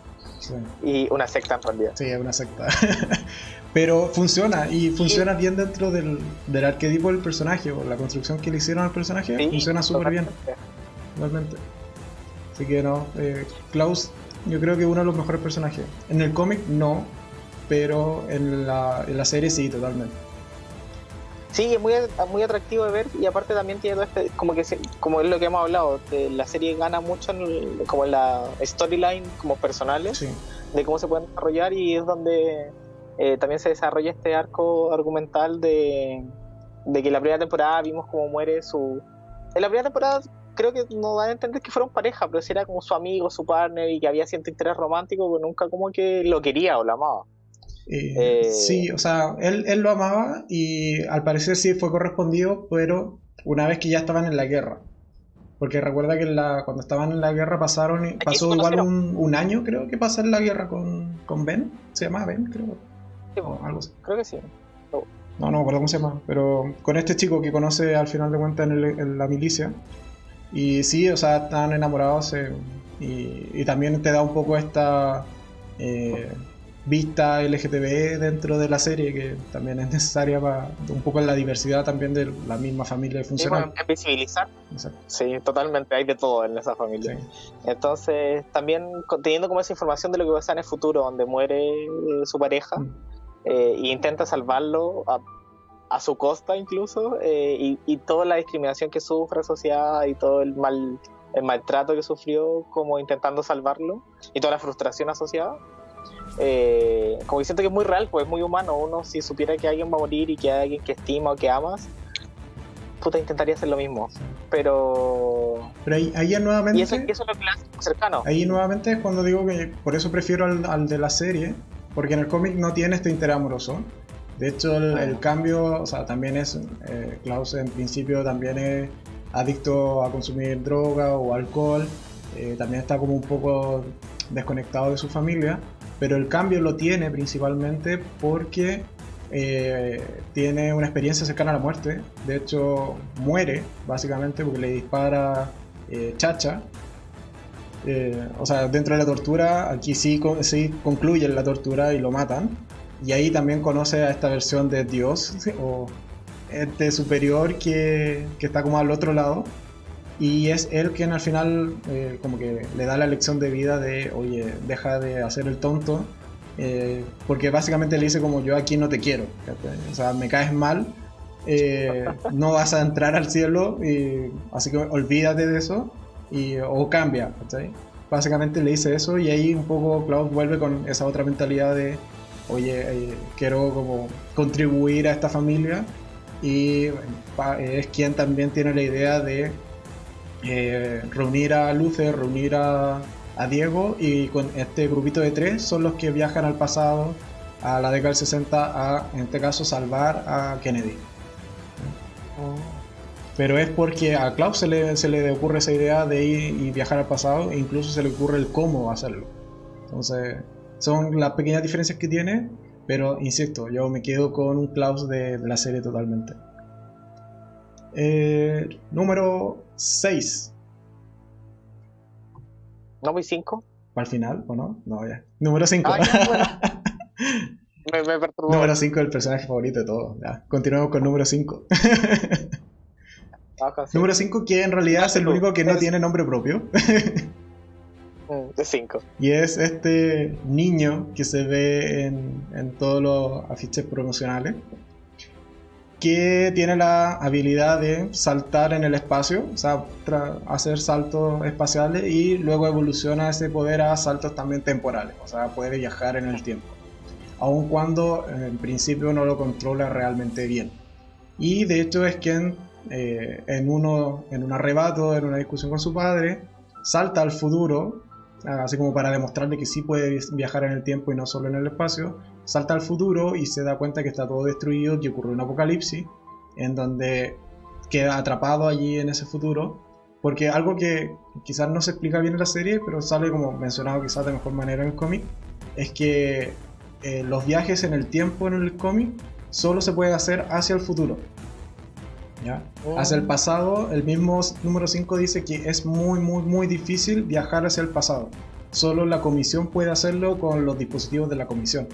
Y una secta en realidad. Sí, es una secta. Pero funciona, y funciona bien dentro del, del, arquetipo del personaje, o la construcción que le hicieron al personaje, funciona súper bien. Realmente. Así que no, eh, Klaus yo creo que es uno de los mejores personajes. En el cómic no, pero en la, en la serie sí, totalmente. Sí, es muy, muy atractivo de ver y aparte también tiene todo este, como que como es lo que hemos hablado, la serie gana mucho en como en la storyline como personales, de cómo se pueden desarrollar y es donde eh, también se desarrolla este arco argumental de, que en la primera temporada vimos cómo muere su... En la primera temporada creo que nos dan a entender que fueron pareja, pero si era como su amigo, su partner y que había cierto interés romántico, pero nunca como que lo quería o lo amaba. Eh, eh, sí, o sea, él, él, lo amaba y al parecer sí fue correspondido, pero una vez que ya estaban en la guerra. Porque recuerda que la, cuando estaban en la guerra pasaron pasó igual un, año, creo que pasó en la guerra con, con Ben. ¿Se llama Ben? Creo. algo Creo que sí. No, no me acuerdo cómo se llama. Pero con este chico que conoce al final de cuentas en, la milicia. Y sí, o sea, están enamorados eh, y, y, también te da un poco esta... Eh, vista LGTB dentro de la serie, que también es necesaria para un poco la diversidad también de la misma familia funcional. Sí, visibilizar. Sí, totalmente, hay de todo en esa familia. Entonces, también teniendo como esa información de lo que va a pasar en el futuro, donde muere eh, su pareja, mm. eh, e intenta salvarlo a, su costa incluso, eh, y, y, toda la discriminación que sufre asociada y todo el mal el maltrato que sufrió como intentando salvarlo y toda la frustración asociada eh, como que siento que es muy real, pues es muy humano. Uno, si supiera que alguien va a morir y que hay alguien que estima o que amas, puta, intentaría hacer lo mismo. Pero. Pero ahí, nuevamente. Y eso, es lo clásico cercano. Ahí nuevamente es cuando digo que por eso prefiero al, de la serie, porque en el cómic no tiene este interés amoroso. De hecho, el, cambio, o sea, también es. Eh, Klaus en principio también es adicto a consumir droga o alcohol. Eh, también está como un poco desconectado de su familia pero el cambio lo tiene principalmente porque eh, tiene una experiencia cercana a la muerte. De hecho, muere básicamente porque le dispara eh, Chacha. Eh, o sea, dentro de la tortura, aquí sí, sí concluyen la tortura y lo matan. Y ahí también conoce a esta versión de Dios o este superior que, que está como al otro lado y es él quien al final eh, como que le da la lección de vida de, oye, deja de hacer el tonto, eh, porque básicamente le dice como yo aquí no te quiero, o sea, me caes mal, eh, no vas a entrar al cielo, y, así que olvídate de eso y, o cambia, Básicamente le dice eso y ahí un poco Klaus vuelve con esa otra mentalidad de, oye, quiero como contribuir a esta familia y es quien también tiene la idea de eh, reunir a Luce, reunir a, Diego y con este grupito de tres son los que viajan al pasado, a la década del 60, a, en este caso, salvar a Kennedy. Pero es porque a Klaus se le, se le ocurre esa idea de ir y viajar al pasado e incluso se le ocurre el cómo hacerlo. Entonces, son las pequeñas diferencias que tiene, pero insisto, yo me quedo con un Klaus de, de la serie totalmente. Eh, número 6. ¿No voy 5? ¿Para el final o no? No, ya. Número 5. Ah, me, me perturbó. Número 5 el personaje favorito de todo. Ya. Continuemos con número 5. Ah, número 5, que en realidad es el único que no tiene nombre propio. Mm, de 5. Y es este niño que se ve en, en todos los afiches promocionales que tiene la habilidad de saltar en el espacio, o sea, hacer saltos espaciales y luego evoluciona ese poder a saltos también temporales, o sea, puede viajar en el tiempo, aun cuando en principio no lo controla realmente bien. Y de hecho es quien eh, en, uno, en un arrebato, en una discusión con su padre, salta al futuro, así como para demostrarle que sí puede viajar en el tiempo y no solo en el espacio, salta al futuro y se da cuenta que está todo destruido, que ocurrió un apocalipsis, en donde queda atrapado allí en ese futuro. Porque algo que quizás no se explica bien en la serie, pero sale como mencionado quizás de mejor manera en el cómic, es que eh, los viajes en el tiempo en el cómic solo se pueden hacer hacia el futuro. ¿ya? Hacia el oh. pasado, el mismo número 5 dice que es muy, muy, muy difícil viajar hacia el pasado. Solo la comisión puede hacerlo con los dispositivos de la comisión.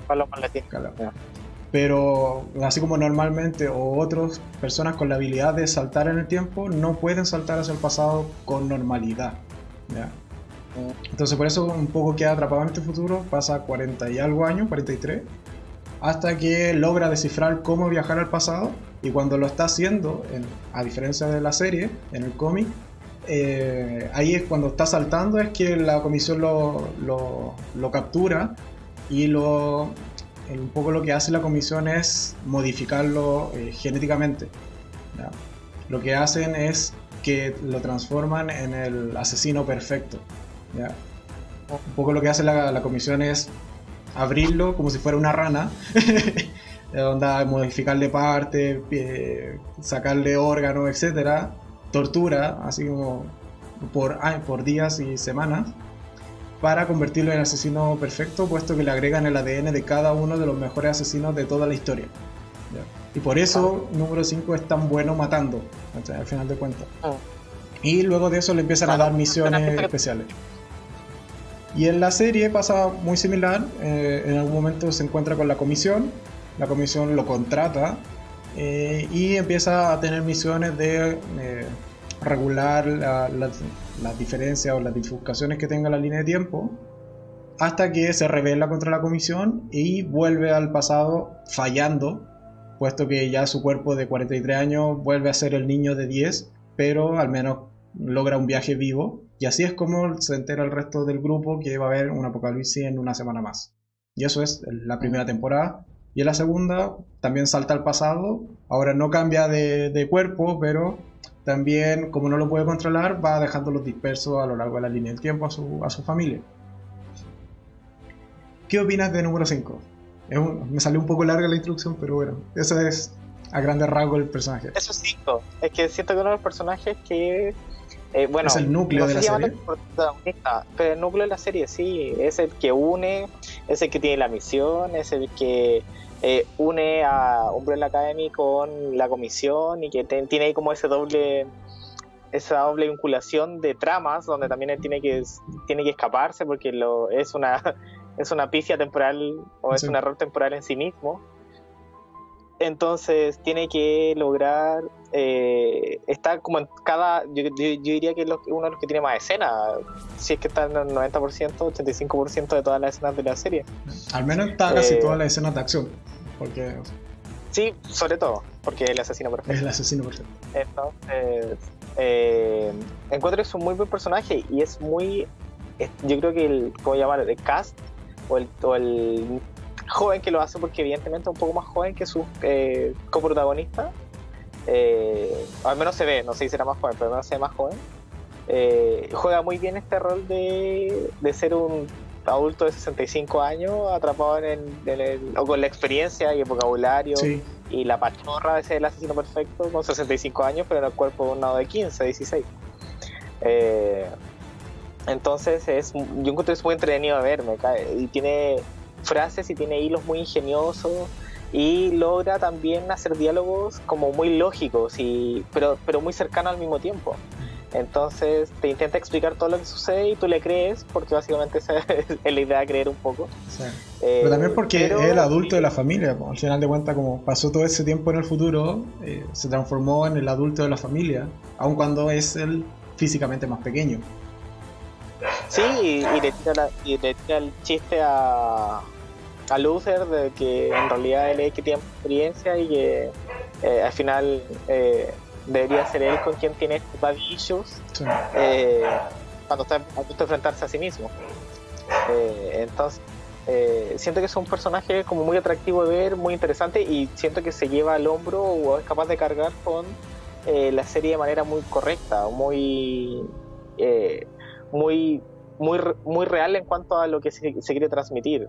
Pero así como normalmente o otras personas con la habilidad de saltar en el tiempo no pueden saltar hacia el pasado con normalidad. Entonces por eso un poco queda atrapado en este futuro, pasa 40 y algo años, 43, hasta que logra descifrar cómo viajar al pasado y cuando lo está haciendo, a diferencia de la serie, en el cómic, eh, ahí es cuando está saltando, es que la comisión lo, lo, captura y lo, un poco lo que hace la comisión es modificarlo eh, genéticamente. Lo que hacen es que lo transforman en el asesino perfecto. Un poco lo que hace la, comisión es abrirlo como si fuera una rana. onda modificarle parte, sacarle órganos, etcétera, tortura, así como por, por días y semanas, para convertirlo en asesino perfecto, puesto que le agregan el ADN de cada uno de los mejores asesinos de toda la historia. Y por eso número 5 es tan bueno matando, al final de cuentas. Ah. Y luego de eso le empiezan a dar misiones especiales. Y en la serie pasa muy similar, eh, en algún momento se encuentra con la comisión, la comisión lo contrata eh, y empieza a tener misiones de eh, regular las diferencias o las bifurcaciones que tenga la línea de tiempo hasta que se revela contra la comisión y vuelve al pasado fallando, puesto que ya su cuerpo de 43 años vuelve a ser el niño de 10, pero al menos logra un viaje vivo. Y así es como se entera el resto del grupo que va a haber un apocalipsis en una semana más. Y eso es la primera temporada. Y en la segunda también salta al pasado. Ahora no cambia de, cuerpo, pero también, como no lo puede controlar, va dejándolos dispersos a lo largo de la línea del tiempo a su, a su familia. ¿Qué opinas de número 5? me salió un poco larga la introducción, pero bueno, eso es a grandes rasgos el personaje. Eso es 5. Es que siento que uno de los personajes que. Eh, bueno, es el núcleo de la serie. Pero el núcleo de la serie, sí. Es el que une, es el que tiene la misión, es el que eh, une a Umbrella Academy con la comisión y que tiene ahí como ese doble esa doble vinculación de tramas donde también él tiene que tiene que escaparse porque lo es una es una pifia temporal o es un error temporal en sí mismo. Entonces tiene que lograr, eh, está como en cada, yo, diría que es uno de los que tiene más escenas, si es que está en el 90%, 85% de todas las escenas de la serie. Al menos está casi eh, todas las escenas de acción, porque... Sí, sobre todo, porque es el asesino perfecto. Es el asesino perfecto. Entonces, eh, encuentro que es un muy buen personaje y es muy, yo creo que el, ¿cómo llamar? El cast o el, joven que lo hace, porque evidentemente es un poco más joven que su eh, coprotagonista. Eh, al menos se ve, no sé si será más joven, pero al menos se ve más joven. Eh, juega muy bien este rol de, de, ser un adulto de 65 años atrapado en el, o con la experiencia y el vocabulario y la pachorra de ser el asesino perfecto con 65 años, pero en el cuerpo de un lado de 15, 16. Eh, entonces es, yo encuentro que es muy entretenido de ver, y tiene frases y tiene hilos muy ingeniosos y logra también hacer diálogos como muy lógicos y pero pero muy cercanos al mismo tiempo. Entonces te intenta explicar todo lo que sucede y tú le crees, porque básicamente esa es la idea de creer un poco. Eh, pero también porque es el adulto de la familia, al final de cuentas, como pasó todo ese tiempo en el futuro, eh, se transformó en el adulto de la familia, aun cuando es el físicamente más pequeño. Sí, y, le tira el chiste a, a Luther de que en realidad él es que tiene experiencia y que eh, al final eh, debería ser él con quien tiene bad issues eh, cuando está a punto de enfrentarse a sí mismo. entonces, siento que es un personaje como muy atractivo de ver, muy interesante y siento que se lleva al hombro o es capaz de cargar con la serie de manera muy correcta, muy muy, muy, muy real en cuanto a lo que se, quiere transmitir.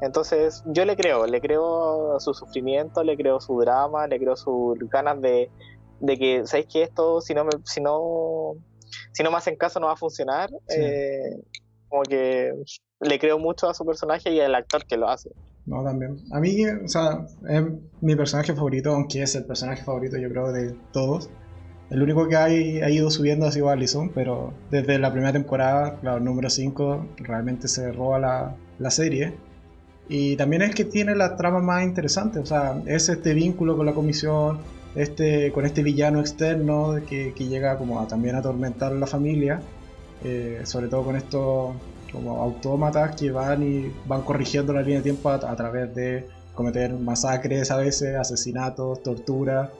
Entonces yo le creo, le creo su sufrimiento, le creo su drama, le creo sus ganas de, de que, ¿sabéis que esto, si no, me, si no, si no me hacen caso no va a funcionar? Eh, como que le creo mucho a su personaje y al actor que lo hace. No, también. A mí, o sea, es mi personaje favorito, aunque es el personaje favorito yo creo de todos. El único que ha, ha ido subiendo ha sido Allison, pero desde la primera temporada, claro, número 5 realmente se roba la, la serie. Y también es que tiene la trama más interesante, o sea, es este vínculo con la comisión, este, con este villano externo que, llega como a también atormentar a la familia, eh, sobre todo con estos como autómatas que van y van corrigiendo la línea de tiempo a, a través de cometer masacres a veces, asesinatos, torturas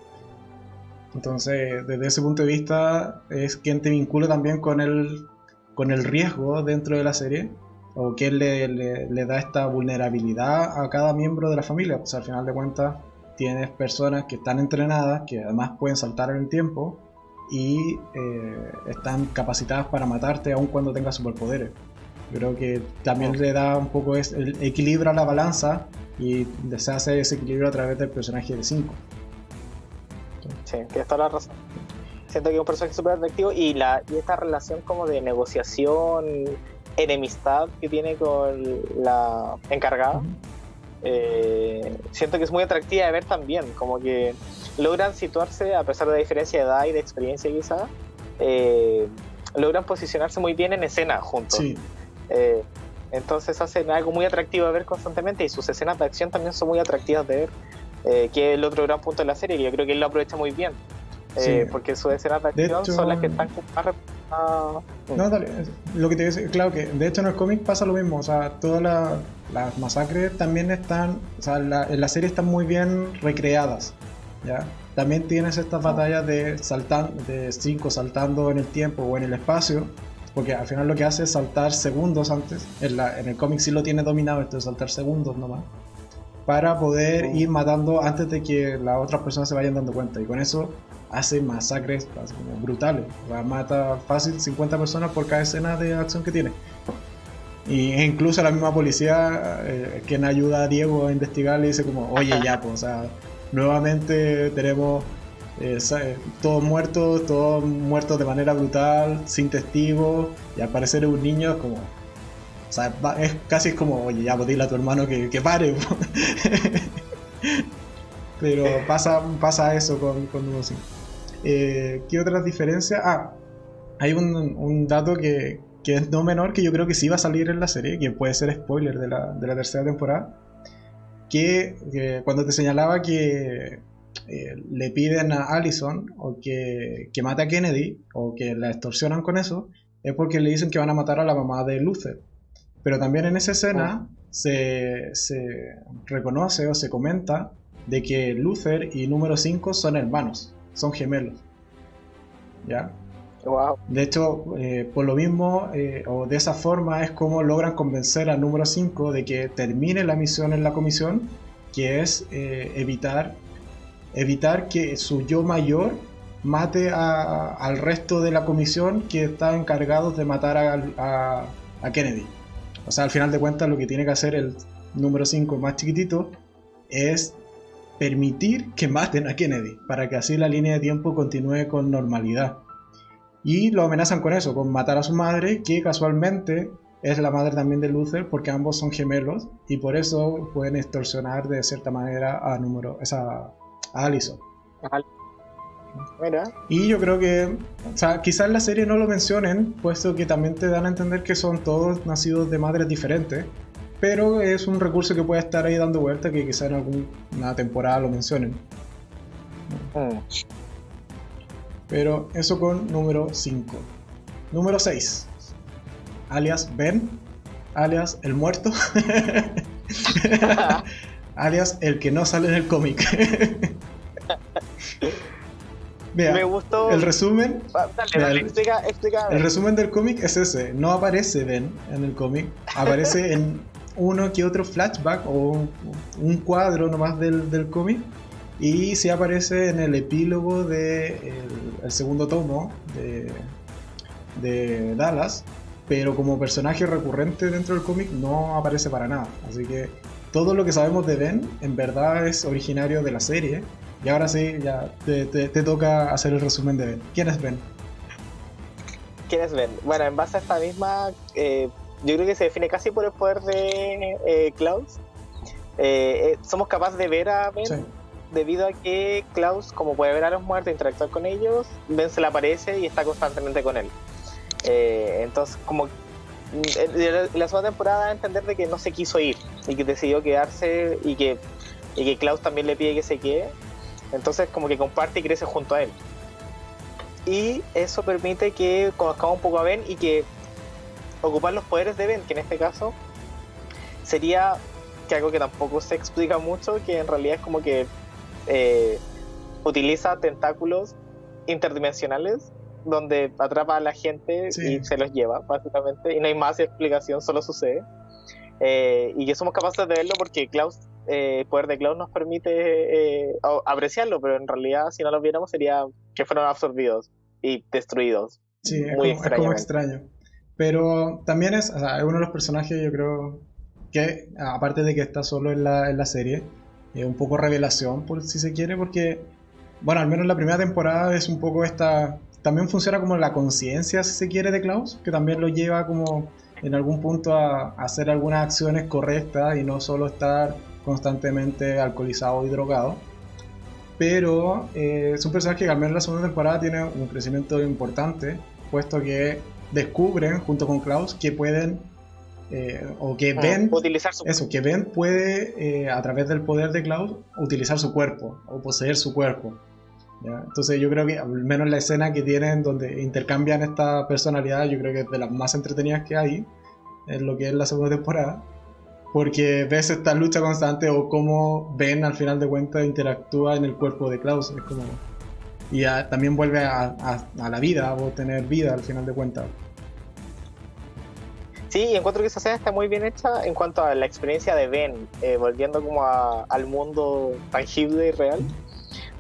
entonces, desde ese punto de vista, es quien te vincula también con el, con el riesgo dentro de la serie, o quien le, le, da esta vulnerabilidad a cada miembro de la familia. Pues al final de cuentas, tienes personas que están entrenadas, que además pueden saltar en el tiempo y eh, están capacitadas para matarte aun cuando tengas superpoderes. creo que también le da un poco, es, equilibra la balanza y se hace ese equilibrio a través del personaje de 5. Sí, tienes toda la razón. Siento que es un personaje súper atractivo y, la, y esta relación como de negociación, enemistad que tiene con la encargada, eh, siento que es muy atractiva de ver también, como que logran situarse, a pesar de la diferencia de edad y de experiencia quizá, eh, logran posicionarse muy bien en escena juntos. Sí. Eh, entonces hacen algo muy atractivo de ver constantemente y sus escenas de acción también son muy atractivas de ver, que es el otro gran punto de la serie, que yo creo que él lo aprovecha muy bien. Eh, porque sus escenas de acción son las que están más no, dale, lo que te dice, claro que de hecho en el cómic pasa lo mismo, o sea, todas las masacres también están, o sea, en la serie están muy bien recreadas, ¿ya? También tienes estas batallas de saltar, de cinco saltando en el tiempo o en el espacio, porque al final lo que hace es saltar segundos antes, en, la, en el cómic sí lo tiene dominado esto de saltar segundos nomás, para poder ir matando antes de que las otras personas se vayan dando cuenta, y con eso hace masacres como brutales. mata fácil 50 personas por cada escena de acción que tiene. Y incluso la misma policía, eh, quien ayuda a Diego a investigar, le dice como, oye ya, pues, o sea, nuevamente tenemos eh, todos muertos, todos muertos de manera brutal, sin testigos, y al parecer un niño es como... O sea, es casi como, oye, ya, pues dile a tu hermano que, que pare. Pero pasa, pasa eso con, con eh, ¿Qué otras diferencias? Ah, hay un, dato que, es no menor que yo creo que sí va a salir en la serie, que puede ser spoiler de la, tercera temporada. Que, cuando te señalaba que eh, le piden a Allison o que, que mate a Kennedy o que la extorsionan con eso, es porque le dicen que van a matar a la mamá de Luther. Pero también en esa escena oh. se, se reconoce o se comenta de que Luther y número 5 son hermanos son gemelos. ¿Ya? De hecho, eh, por lo mismo, eh, o de esa forma, es como logran convencer al número 5 de que termine la misión en la comisión, que es eh, evitar, evitar que su yo mayor mate al resto de la comisión que está encargado de matar a, a, Kennedy. O sea, al final de cuentas, lo que tiene que hacer el número 5 más chiquitito es permitir que maten a Kennedy, para que así la línea de tiempo continúe con normalidad. Y lo amenazan con eso, con matar a su madre, que casualmente es la madre también de Luther, porque ambos son gemelos, y por eso pueden extorsionar de cierta manera a número, esa, a Allison. Y yo creo que, o sea, quizás en la serie no lo mencionen, puesto que también te dan a entender que son todos nacidos de madres diferentes pero es un recurso que puede estar ahí dando vuelta que quizá en alguna temporada lo mencionen. Mm. Pero eso con número 5. Número 6. Alias Ben. Alias el muerto. alias el que no sale en el cómic. me gustó. El resumen. Ah, el resumen del cómic es ese. No aparece Ben en el cómic. Aparece en uno que otro flashback o un, cuadro nomás del, del cómic. Y sí aparece en el epílogo del de el segundo tomo de, de Dallas, pero como personaje recurrente dentro del cómic no aparece para nada. Así que todo lo que sabemos de Ben en verdad es originario de la serie. Y ahora sí, ya te, te, toca hacer el resumen de Ben. ¿Quién es Ben? ¿Quién es Ben? Bueno, en base a esta misma eh, yo creo que se define casi por el poder de eh, Klaus. Eh, eh, somos capaces de ver a Ben debido a que Klaus, como puede ver a los muertos, interactuar con ellos, Ben se le aparece y está constantemente con él. entonces, como en la segunda temporada, entender de que no se quiso ir y que decidió quedarse y que, y que Klaus también le pide que se quede. Entonces, como que comparte y crece junto a él. Y eso permite que conozcamos un poco a Ben y que ocupar los poderes de Ben, que en este caso sería que algo que tampoco se explica mucho, que en realidad es como que eh, utiliza tentáculos interdimensionales donde atrapa a la gente y se los lleva, básicamente, y no hay más explicación, solo sucede. Eh, y que somos capaces de verlo porque Klaus, eh, el poder de Klaus nos permite apreciarlo, pero en realidad si no lo viéramos sería que fueron absorbidos y destruidos. Sí, muy es como extraño. Pero también es, es uno de los personajes, yo creo, que aparte de que está solo en la, en la serie, es un poco revelación, por si se quiere, porque, bueno, al menos en la primera temporada es un poco esta. También funciona como la conciencia, si se quiere, de Klaus, que también lo lleva como en algún punto a, hacer algunas acciones correctas y no solo estar constantemente alcoholizado y drogado. Pero eh, es un personaje que al menos en la segunda temporada tiene un crecimiento importante, puesto que descubren junto con Klaus que pueden eh, o que Ben, mm, utilizar eso, que Ben puede eh, a través del poder de Cloud utilizar su cuerpo o poseer su cuerpo. Entonces yo creo que al menos la escena que tienen donde intercambian esta personalidad, yo creo que es de las más entretenidas que hay en lo que es la segunda temporada. Porque ves esta lucha constante o cómo Ben al final de cuentas interactúa en el cuerpo de Klaus. Es como... Y también vuelve a, a, la vida o tener vida al final de cuentas. Sí, encuentro que esa escena está muy bien hecha en cuanto a la experiencia de Ben, eh, volviendo como al mundo tangible y real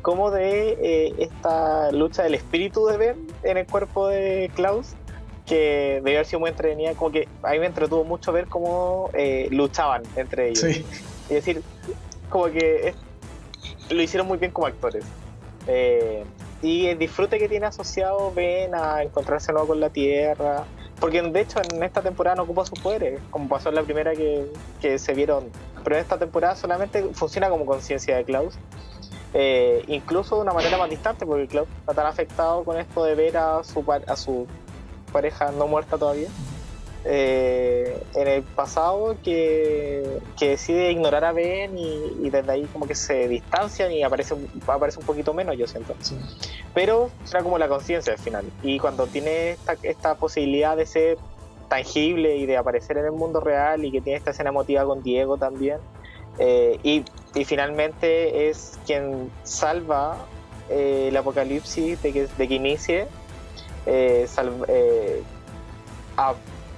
como de eh, esta lucha del espíritu de Ben en el cuerpo de Klaus, que debe haber sido muy entretenida, como que a mí me entretuvo mucho ver cómo eh, luchaban entre ellos. Sí. Es decir, como que lo hicieron muy bien como actores. Eh, y el disfrute que tiene asociado Ben a encontrarse nuevo con la Tierra, porque de hecho en esta temporada no ocupa sus poderes, como pasó en la primera que, que se vieron, pero en esta temporada solamente funciona como conciencia de Klaus. Eh, incluso de una manera más distante, porque Cloud está tan afectado con esto de ver a su, a su pareja no muerta todavía eh, en el pasado que, decide ignorar a Ben y, desde ahí como que se distancian y aparece, aparece un poquito menos, yo siento. Pero será como la conciencia al final. Y cuando tiene esta, esta posibilidad de ser tangible y de aparecer en el mundo real y que tiene esta escena emotiva con Diego también, eh, y, finalmente es quien salva eh, el apocalipsis de que, de que inicie eh,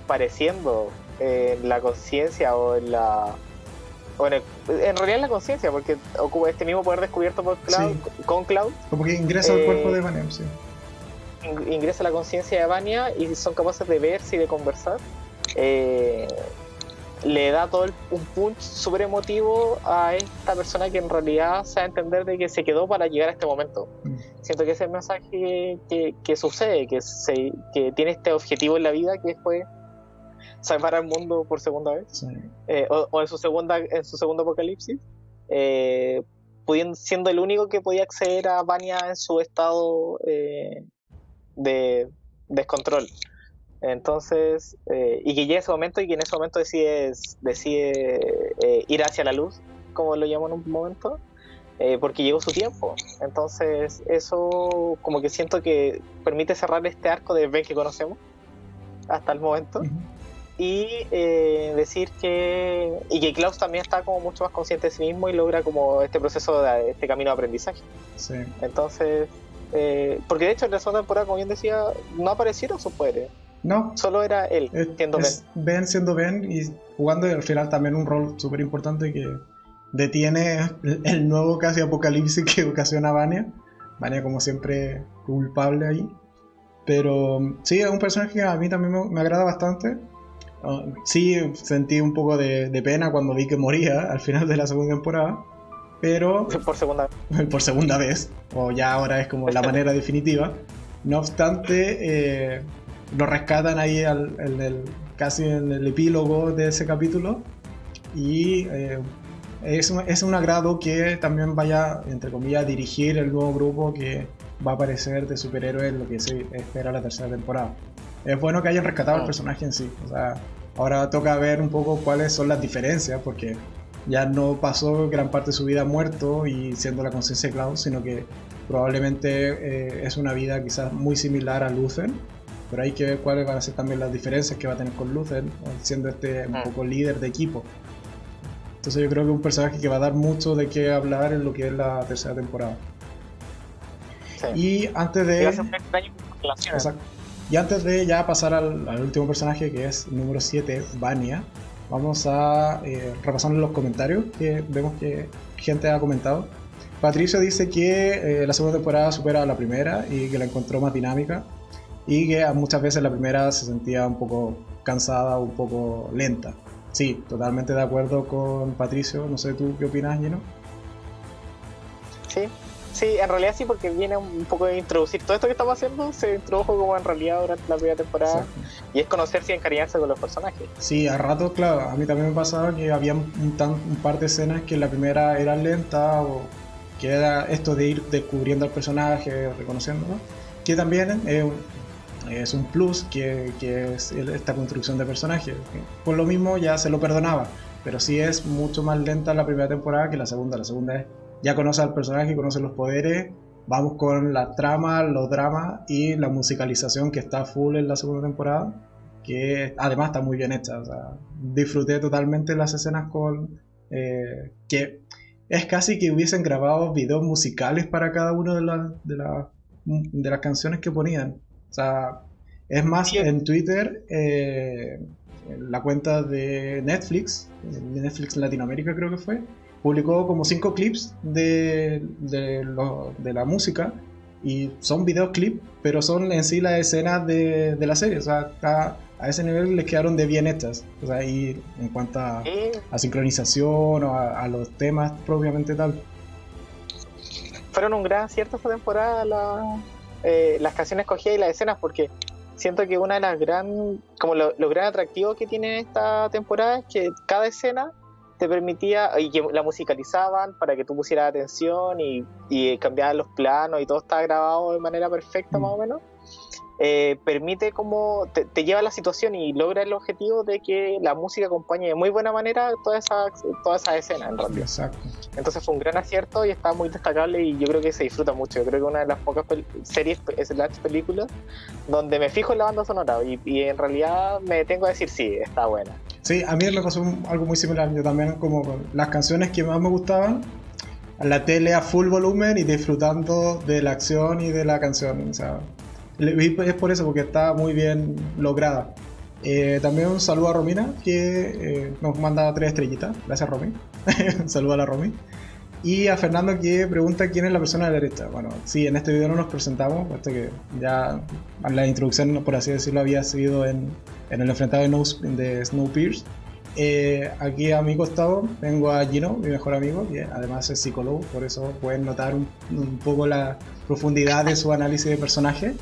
apareciendo en la conciencia o en la bueno, en realidad en la conciencia, porque ocupa este mismo poder descubierto por Cloud, con Cloud. Como que ingresa al cuerpo de Vania, sí. Ingresa a la conciencia de Vania y son capaces de verse y de conversar. Eh, le da todo un punch súper emotivo a esta persona que en realidad se va a entender de que se quedó para llegar a este momento. Mm. Siento que ese es el mensaje que, sucede, que, se, que tiene este objetivo en la vida que fue salvar al mundo por segunda vez, eh, o, en, su segunda, en su segundo apocalipsis, eh, pudiendo, siendo el único que podía acceder a Vania en su estado eh, de descontrol. Entonces, y que llegue ese momento y que en ese momento decide, decide ir hacia la luz, como lo llamo en un momento, porque llegó su tiempo. Entonces, eso como que siento que permite cerrar este arco de Ben que conocemos hasta el momento. Y decir que. Y que Klaus también está como mucho más consciente de sí mismo y logra como este proceso de este camino de aprendizaje. Sí. Entonces. porque de hecho en la segunda temporada, como bien decía, no aparecieron sus poderes no. Solo era él siendo Ben. Ben siendo Ben y jugando al final también un rol súper importante que detiene el nuevo casi apocalipsis que ocasiona Vania. Vania como siempre culpable ahí. Pero sí, es un personaje que a mí también me, agrada bastante. Ah, sí, sentí un poco de, pena cuando vi que moría al final de la segunda temporada. Pero... Por segunda vez. Por segunda vez. O ya ahora es como la manera definitiva. No obstante, eh, lo rescatan ahí en el, casi en el epílogo de ese capítulo y eh, es, un, es, un, agrado que también vaya, entre comillas, a dirigir el nuevo grupo que va a aparecer de superhéroes, lo que se espera la tercera temporada. Es bueno que hayan rescatado el ah. personaje en sí. O sea, ahora toca ver un poco cuáles son las diferencias, porque ya no pasó gran parte de su vida muerto y siendo la conciencia de Klaus, sino que probablemente eh, es una vida quizás muy similar a Luther pero hay que ver cuáles van a ser también las diferencias que va a tener con Luther, siendo este un ah. poco líder de equipo. Entonces yo creo que es un personaje que va a dar mucho de qué hablar en lo que es la tercera temporada. Y antes de... Y antes de ya pasar al, último personaje que es número 7, Vania, vamos a eh, repasar los comentarios que vemos que gente ha comentado. Patricio dice que eh, la segunda temporada supera a la primera y que la encontró más dinámica y que muchas veces la primera se sentía un poco cansada, un poco lenta. Sí, totalmente de acuerdo con Patricio. No sé tú qué opinas, Gino. Sí, sí, en realidad sí, porque viene un poco de introducir todo esto que estamos haciendo, se introdujo como en realidad durante la primera temporada y es conocerse y encariñarse con los personajes. Sí, a rato, claro, a mí también me pasaba que había un, tan, un par de escenas que la primera era lenta o que era esto de ir descubriendo al personaje, reconociéndolo, que también es es un plus que, que es esta construcción de personajes. Por lo mismo ya se lo perdonaba, pero sí es mucho más lenta la primera temporada que la segunda. La segunda es, ya conoce al personaje, conoce los poderes, vamos con la trama, los dramas y la musicalización que está full en la segunda temporada, que además está muy bien hecha. disfruté totalmente las escenas con... Eh, que es casi que hubiesen grabado videos musicales para cada una de, de, de las canciones que ponían. O sea, es más, en Twitter, eh, la cuenta de Netflix, de Netflix Latinoamérica creo que fue, publicó como cinco clips de, de, de la música y son videoclips, pero son en sí las escenas de, de la serie. O sea, a ese nivel les quedaron de bien hechas. O sea, y en cuanto a, sincronización o a, los temas propiamente tal. Fueron un gran acierto esta temporada eh, las canciones escogidas y las escenas, porque siento que una de las gran, como lo, lo gran atractivo que tiene esta temporada es que cada escena te permitía, y que la musicalizaban para que tú pusieras atención y, y cambiaban los planos y todo estaba grabado de manera perfecta mm. más o menos. Eh, permite como te, lleva a la situación y logra el objetivo de que la música acompañe de muy buena manera toda esa, toda esa escena en realidad. Exacto. Entonces fue un gran acierto y está muy destacable y yo creo que se disfruta mucho. Yo creo que una de las pocas series, las películas, donde me fijo en la banda sonora y, y en realidad me detengo a decir sí, está buena. Sí, a mí me pasó algo muy similar. Yo también, como las canciones que más me gustaban, la tele a full volumen y disfrutando de la acción y de la canción. O sea, es por eso, porque está muy bien lograda. Eh, también un saludo a Romina, que eh, nos manda tres estrellitas. Gracias, Romy. un saludo a la Romy. Y a Fernando que pregunta quién es la persona de la derecha. Bueno, sí, en este video no nos presentamos, puesto que ya la introducción, por así decirlo, había sido en, en el enfrentado de, Snowpiercer. Eh, aquí a mi costado tengo a Gino, mi mejor amigo, que además es psicólogo, por eso pueden notar un, poco la profundidad de su análisis de personaje.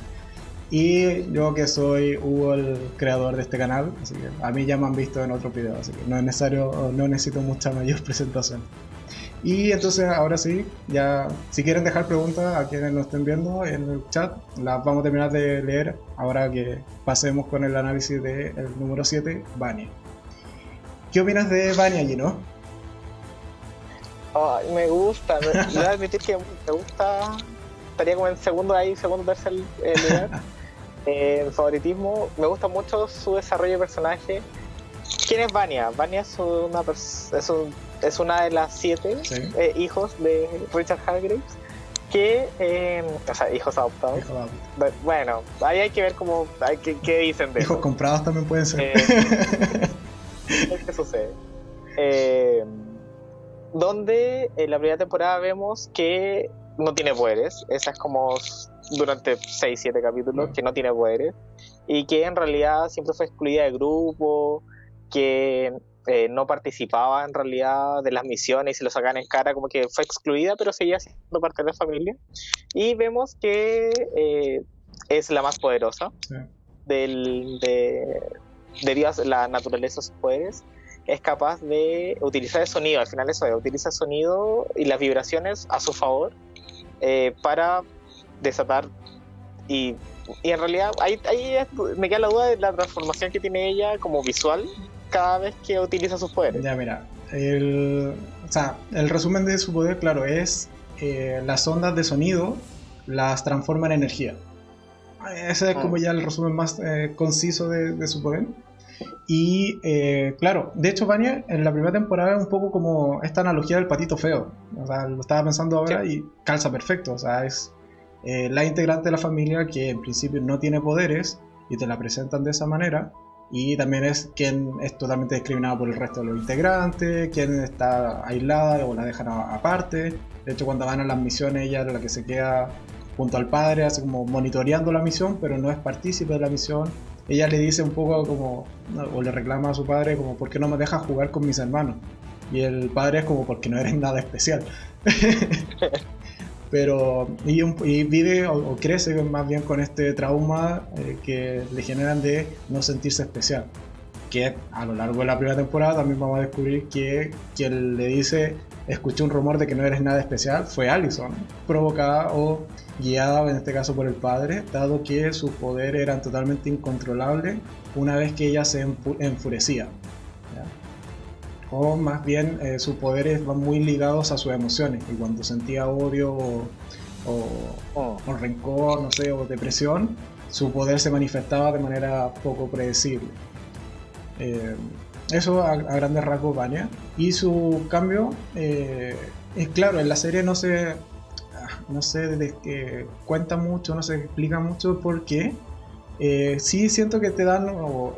Y yo que soy Hugo, el creador de este canal, así que a mí ya me han visto en otros videos, así que no es necesario, no necesito mucha mayor presentación. Y entonces ahora sí, ya si quieren dejar preguntas a quienes nos estén viendo en el chat, las vamos a terminar de leer ahora que pasemos con el análisis del número 7, Vania. ¿Qué opinas de Vania, Gino? Ay, me gusta, me, voy a admitir que me gusta, estaría como en segundo ahí, segundo, tercer eh, lugar. en favoritismo, me gusta mucho su desarrollo de personaje. ¿Quién es Vania? Vania es una, es un es una de las siete eh, hijos de Richard Hargraves que, eh, o sea, hijos adoptados. Bueno, ahí hay que ver cómo, hay que, qué dicen de Hijos comprados también pueden ser. Eh, ¿Qué sucede? donde en la primera temporada vemos que no tiene poderes. Esa es como durante 6, 7 capítulos, que no tiene poderes. Y que en realidad siempre fue excluida del grupo, que eh, no participaba en realidad de las misiones y se lo sacaban en cara, como que fue excluida, pero seguía siendo parte de la familia. Y vemos que eh, es la más poderosa del, de, debido a la naturaleza de sus poderes. Es capaz de utilizar el sonido, al final eso, utiliza el sonido y las vibraciones a su favor eh, para desatar y, y, en realidad ahí, ahí me queda la duda de la transformación que tiene ella como visual cada vez que utiliza sus poderes. Ya, mira, el, o sea, el resumen de su poder, claro, es eh, las ondas de sonido las transforma en energía. Ese es como ah. ya el resumen más eh, conciso de, su poder. Y eh, claro, de hecho, Vania en la primera temporada es un poco como esta analogía del patito feo. O sea, lo estaba pensando ahora y calza perfecto. O sea, es la integrante de la familia que en principio no tiene poderes y te la presentan de esa manera y también es quien es totalmente discriminado por el resto de los integrantes, quien está aislada o la dejan aparte. De hecho, cuando van a las misiones, ella es la que se queda junto al padre, así como monitoreando la misión, pero no es partícipe de la misión. Ella le dice un poco como, o le reclama a su padre como, ¿por qué no me dejas jugar con mis hermanos? Y el padre es como, porque no eres nada especial. pero y, vive o, crece más bien con este trauma eh, que le generan de no sentirse especial que a lo largo de la primera temporada también vamos a descubrir que quien le dice escuché un rumor de que no eres nada especial, fue Allison, provocada o guiada en este caso por el padre, dado que sus poderes eran totalmente incontrolables una vez que ella se enfurecía. O más bien eh, sus poderes van muy ligados a sus emociones y cuando sentía odio o, oh. rencor, no sé, o depresión, su poder se manifestaba de manera poco predecible. Eh, eso a, grandes rasgos Vania. Y su cambio, eh, es claro, en la serie no se, no se cuenta mucho, no se explica mucho por qué. Eh, sí siento que te dan,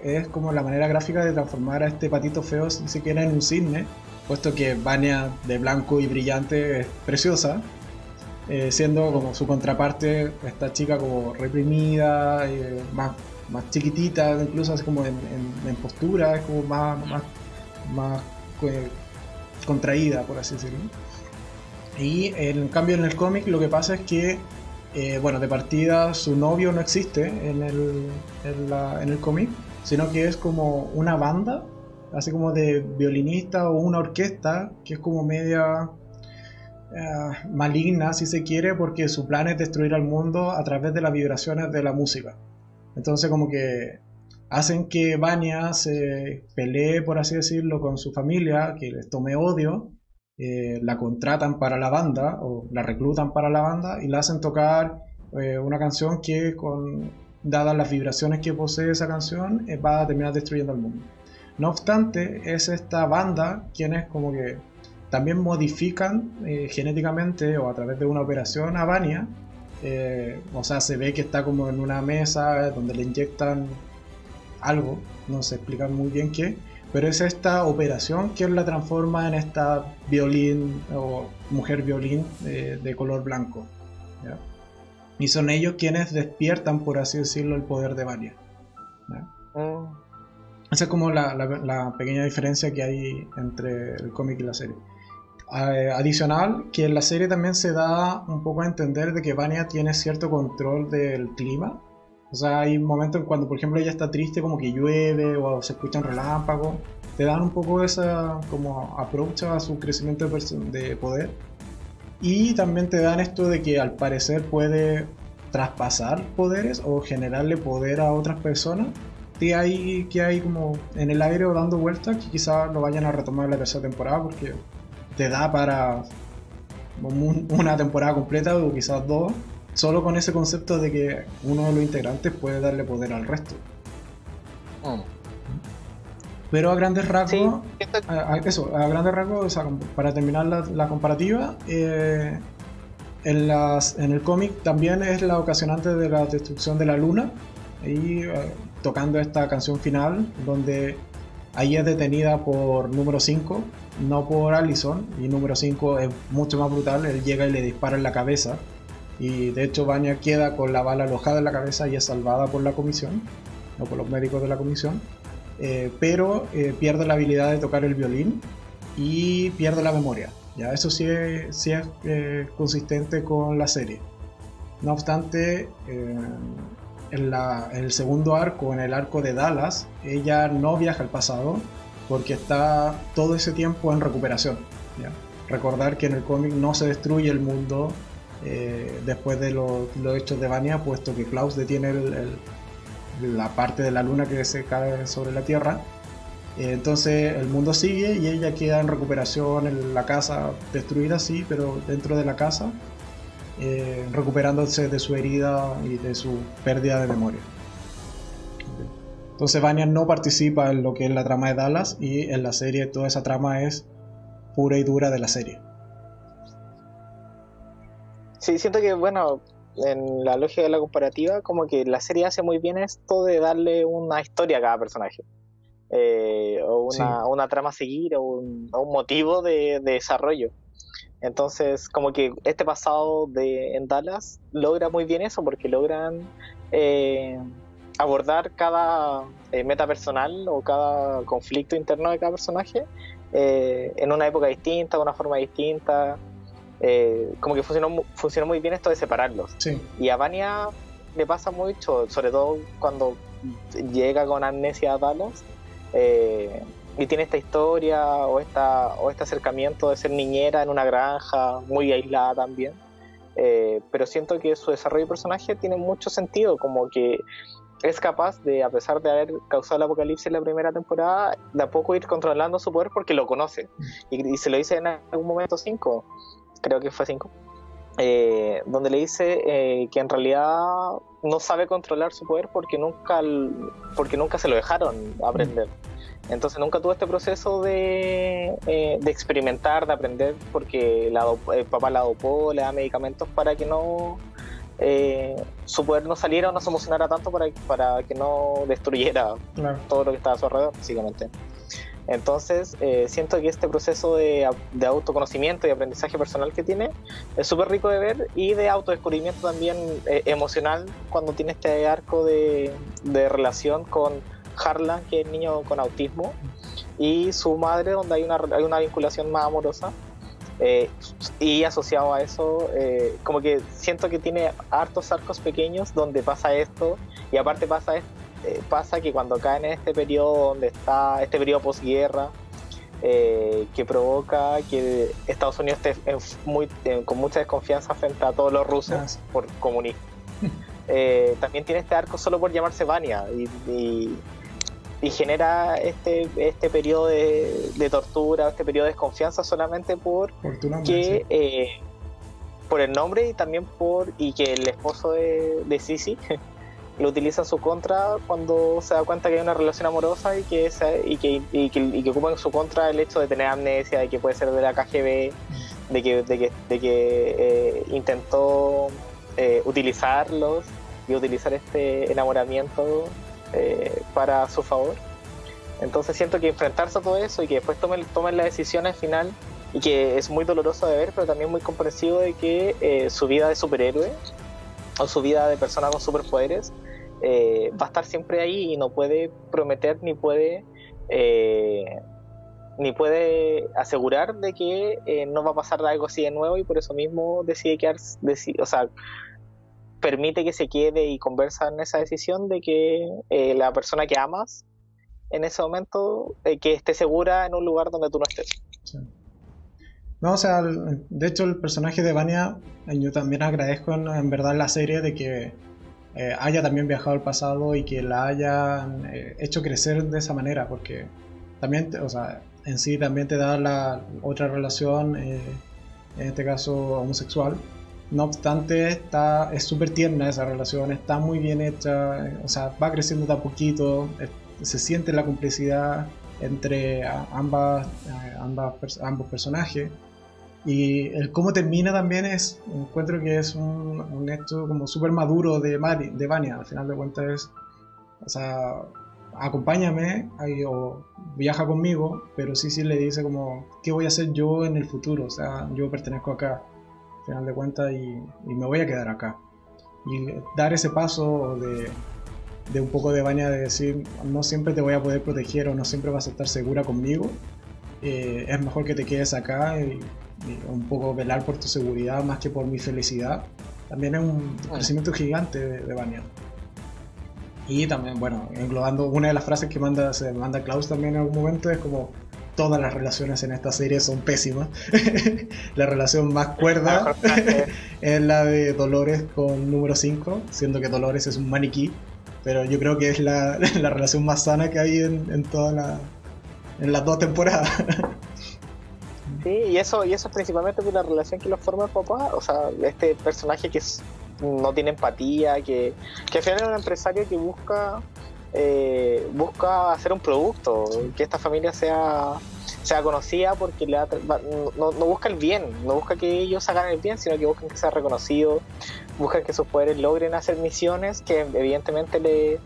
es como la manera gráfica de transformar a este patito feo, si se en un cisne, puesto que Vania de blanco y brillante es preciosa, eh, siendo como su contraparte esta chica como reprimida, más más chiquitita, incluso así como en, postura, es como más, más, eh, contraída, por así decirlo. Y en cambio en el cómic lo que pasa es que, eh, bueno, de partida su novio no existe en el, en, el cómic, sino que es como una banda, así como de violinista o una orquesta, que es como media eh, maligna, si se quiere, porque su plan es destruir al mundo a través de las vibraciones de la música. Entonces como que hacen que Vania se pelee, por así decirlo, con su familia, que les tome odio, eh, la contratan para la banda o la reclutan para la banda y la hacen tocar eh, una canción que con dadas las vibraciones que posee esa canción eh, va a terminar destruyendo el mundo. No obstante, es esta banda quienes como que también modifican genéticamente o a través de una operación a Vania eh, o sea, se ve que está como en una mesa donde le inyectan algo, no se explica muy bien qué, pero es esta operación que la transforma en esta violín o mujer violín de, color blanco. Y son ellos quienes despiertan, por así decirlo, el poder de Varia. Oh. Esa es como la pequeña diferencia que hay entre el cómic y la serie. Eh, adicional, que en la serie también se da un poco a entender de que Vania tiene cierto control del clima. O sea, hay momentos cuando, por ejemplo, ella está triste, como que llueve o se escuchan relámpagos. Te dan un poco esa como approach a su crecimiento de poder. Y también te dan esto de que al parecer puede traspasar poderes o generarle poder a otras personas. Y hay, que hay como en el aire o dando vueltas que quizás lo vayan a retomar en la tercera temporada porque te da para una temporada completa o quizás dos, solo con ese concepto de que uno de los integrantes puede darle poder al resto. Oh. Pero a grandes rasgos, eso, a grandes rasgos, para terminar la, comparativa, eh, en, las, en el cómic también es la ocasionante de la destrucción de la luna, y eh, tocando esta canción final, donde ahí es detenida por número 5, no por Allison, y número 5 es mucho más brutal, él llega y le dispara en la cabeza, y de hecho Vanya queda con la bala alojada en la cabeza y es salvada por la comisión, o por los médicos de la comisión, eh, pero eh, pierde la habilidad de tocar el violín y pierde la memoria. Ya, eso sí es, sí es eh, consistente con la serie. No obstante, en, la, en, el segundo arco, en el arco de Dallas, ella no viaja al pasado, porque está todo ese tiempo en recuperación. Recordar que en el cómic no se destruye el mundo eh, después de los hechos de Vania, puesto que Klaus detiene la parte de la luna que se cae sobre la Tierra. Eh, entonces el mundo sigue y ella queda en recuperación en la casa destruida, sí, pero dentro de la casa, eh, recuperándose de su herida y de su pérdida de memoria. Entonces Vanya no participa en lo que es la trama de Dallas y en la serie toda esa trama es pura y dura de la serie. Sí, siento que, bueno, en la lógica de la comparativa, como que la serie hace muy bien esto de darle una historia a cada personaje. Eh, o una, trama a seguir o un, motivo de, desarrollo. Entonces, como que este pasado de en Dallas logra muy bien eso, porque logran eh, abordar cada eh, meta personal o cada conflicto interno de cada personaje en una época distinta, de una forma distinta. Eh, como que funcionó, funcionó muy bien esto de separarlos. Y a Vania le pasa mucho, sobre todo cuando llega con amnesia a Dallas, y tiene esta historia o, esta, o este acercamiento de ser niñera en una granja muy aislada también. Eh, pero siento que su desarrollo de personaje tiene mucho sentido, como que es capaz de, a pesar de haber causado el apocalipsis en la primera temporada, de a poco ir controlando su poder porque lo conoce. Y, se lo dice en algún momento 5, creo que fue 5, eh, donde le dice eh, que en realidad no sabe controlar su poder porque nunca, porque nunca se lo dejaron aprender. Entonces nunca tuvo este proceso de, eh, de experimentar, de aprender, porque el papá la adopó, le da medicamentos para que no eh, su poder no saliera o no se emocionara tanto para, para que no destruyera todo lo que estaba a su alrededor, básicamente. Entonces, eh, siento que este proceso de, de, autoconocimiento y aprendizaje personal que tiene es súper rico de ver y de autodescubrimiento también emocional cuando tiene este arco de, de relación con Harlan, que es niño con autismo, y su madre, donde hay una, hay una vinculación más amorosa. Eh, y asociado a eso, eh, como que siento que tiene hartos arcos pequeños donde pasa esto, y aparte pasa, eh, pasa que cuando caen en este periodo donde está, este periodo posguerra, que provoca que Estados Unidos esté muy, con mucha desconfianza frente a todos los rusos ah, por comunismo. también tiene este arco solo por llamarse Vania y, y genera este, este periodo de, tortura, este periodo de desconfianza solamente por que eh, por el nombre y también por y que el esposo de, de Sisi lo utiliza en su contra cuando se da cuenta que hay una relación amorosa y que, y que, y que, y que ocupa en su contra el hecho de tener amnesia, de que puede ser de la KGB, de que, de que, de que eh, intentó eh, utilizarlos y utilizar este enamoramiento eh, para su favor. Entonces siento que enfrentarse a todo eso y que después tomen, tomen la decisión al final y que es muy doloroso de ver, pero también muy comprensivo de que eh, su vida de superhéroe o su vida de persona con superpoderes eh, va a estar siempre ahí y no puede prometer ni puede ni puede asegurar de que no va a pasar algo así de nuevo y por eso mismo decide quedar, o sea, permite que se quede y conversa en esa decisión de que eh, la persona que amas en ese momento eh, que esté segura en un lugar donde tú no estés. No, o sea, de hecho el personaje de Vania, eh, yo también agradezco en, verdad la serie de que haya también viajado al pasado y que la haya hecho crecer de esa manera, porque también, o sea, en sí también te da la otra relación, en este caso homosexual, no obstante, está, es súper tierna esa relación, está muy bien hecha, o sea, va creciendo de a poquito, se siente la complicidad entre ambas, ambas, ambos personajes. Y el cómo termina también es, encuentro que es un, un hecho como súper maduro de, de Vania, al final de cuentas es, o sea, acompáñame o viaja conmigo, pero sí, sí le dice como, ¿qué voy a hacer yo en el futuro? O sea, yo pertenezco acá final de cuentas, y, me voy a quedar acá. Y dar ese paso de, de un poco de baña de decir, no siempre te voy a poder proteger o no siempre vas a estar segura conmigo, eh, es mejor que te quedes acá y, un poco velar por tu seguridad más que por mi felicidad. También es un crecimiento gigante de, de Y también, bueno, englobando una de las frases que manda, se manda Klaus también en algún momento es como todas las relaciones en esta serie son pésimas. la relación más cuerda es la de Dolores con número 5, siendo que Dolores es un maniquí, pero yo creo que es la, relación más sana que hay en, en toda la, en las dos temporadas. Sí, y eso, y eso es principalmente por la relación que los forma el papá, o sea, este personaje que no tiene empatía, que, que al final es un empresario que busca eh, busca hacer un producto, que esta familia sea, sea conocida porque le no, busca el bien, no busca que ellos hagan el bien, sino que buscan que sea reconocido, buscan que sus poderes logren hacer misiones que evidentemente le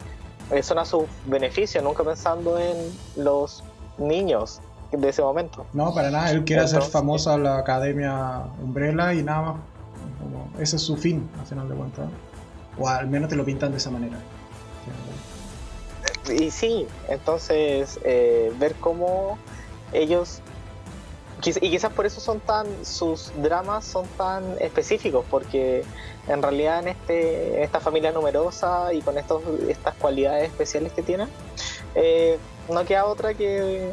son a su beneficio, nunca pensando en los niños de ese momento. No, para nada, él quiere hacer famosa la Academia Umbrella y nada más. ese es su fin, al final de cuentas. O al menos te lo pintan de esa manera y sí, entonces eh, ver cómo ellos y quizás por eso son tan sus dramas son tan específicos porque en realidad en este esta familia numerosa y con estos estas cualidades especiales que tienen eh, no queda otra que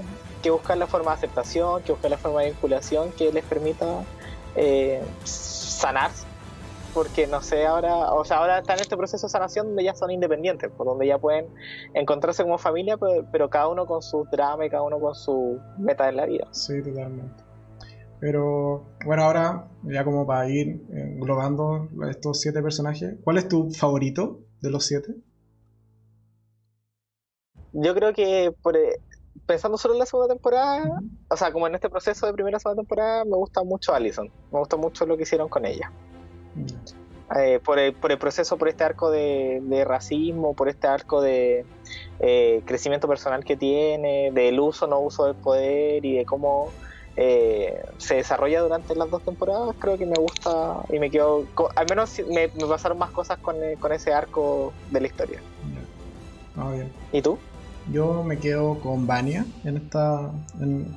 que buscar la forma de aceptación, que buscar la forma de vinculación que les permita eh, sanarse porque no sé, ahora, o sea, ahora están en este proceso de sanación donde ya son independientes, por donde ya pueden encontrarse como familia, pero, cada uno con su drama y cada uno con su meta en la vida. Sí, totalmente. Pero bueno, ahora ya como para ir englobando estos siete personajes, ¿cuál es tu favorito de los siete? Yo creo que por, eh, pensando solo en la segunda temporada, o sea, como en este proceso de primera segunda temporada, me gusta mucho Allison. Me gusta mucho lo que hicieron con ella. Eh, por, el, por, el, proceso, por este arco de, racismo, por este arco de eh, crecimiento personal que tiene, del uso no uso del poder y de cómo eh, se desarrolla durante las dos temporadas, creo que me gusta y me quedo, al menos me, pasaron más cosas con, con, ese arco de la historia. Ah, bien. ¿Y tú? Yo me quedo con Vania en esta,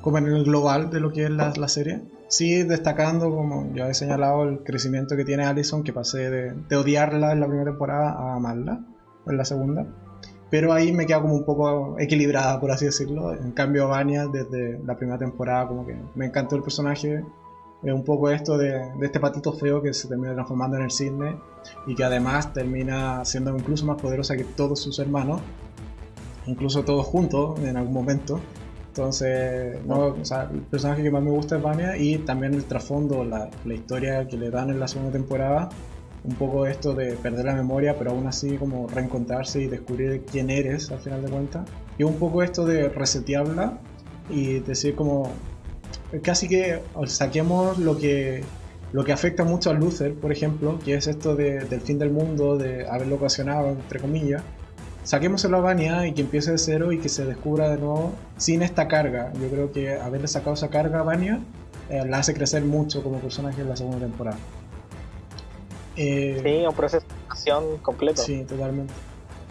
como en el global de lo que es la, la serie sí destacando, como ya he señalado, el crecimiento que tiene Allison, que pasé de, odiarla en la primera temporada a amarla en la segunda. Pero ahí me queda como un poco equilibrada, por así decirlo. En cambio, Vania, desde la primera temporada, como que me encantó el personaje. Es un poco esto de, este patito feo que se termina transformando en el cisne y que además termina siendo incluso más poderosa que todos sus hermanos, incluso todos juntos en algún momento. Entonces, no, o sea, el personaje que más me gusta es Vania y también el trasfondo, la, la, historia que le dan en la segunda temporada, un poco esto de perder la memoria, pero aún así como reencontrarse y descubrir quién eres al final de cuentas. Y un poco esto de resetearla y decir como, casi que saquemos lo que, lo que afecta mucho a Luther, por ejemplo, que es esto de, del fin del mundo, de haberlo ocasionado, entre comillas saquémoselo a Vania y que empiece de cero y que se descubra de nuevo sin esta carga. Yo creo que haberle sacado esa carga a Vania eh, la hace crecer mucho como personaje en la segunda temporada. Eh, sí, un proceso de acción completo. Sí, totalmente.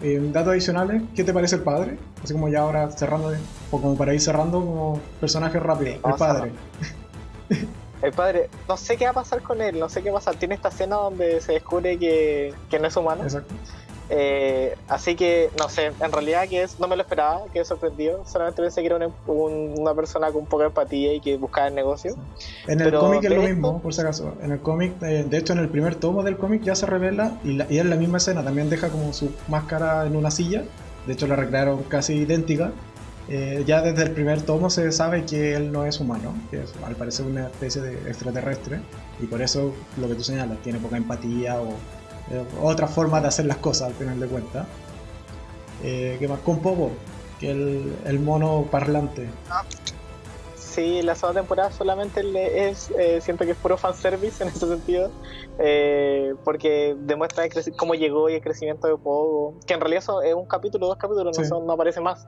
Eh, datos adicionales, ¿qué te parece el padre? Así como ya ahora cerrando, o como para ir cerrando como personaje rápido, el padre. El padre, no sé qué va a pasar con él, no sé qué va a pasar. Tiene esta escena donde se descubre que, que no es humano. Exacto. Eh, así que, no sé, en realidad que es, no me lo esperaba, que sorprendió. Solamente pensé que era una, persona con poca empatía y que buscaba el negocio. En el cómic es lo mismo, por si acaso. En el cómic, eh, de hecho, en el primer tomo del cómic ya se revela y, la, y en la misma escena también deja como su máscara en una silla. De hecho, la recrearon casi idéntica. Eh, ya desde el primer tomo se sabe que él no es humano, que es al parecer una especie de extraterrestre. Y por eso lo que tú señalas, tiene poca empatía o eh, otra forma de hacer las cosas al final de cuentas. Eh, ¿Qué más? Con Popo, que el, el mono parlante. Ah, sí, la segunda temporada solamente es, eh, siento que es puro fanservice en ese sentido, eh, porque demuestra cómo llegó y el crecimiento de Pogo, que en realidad es un capítulo, dos capítulos, no, no aparece más.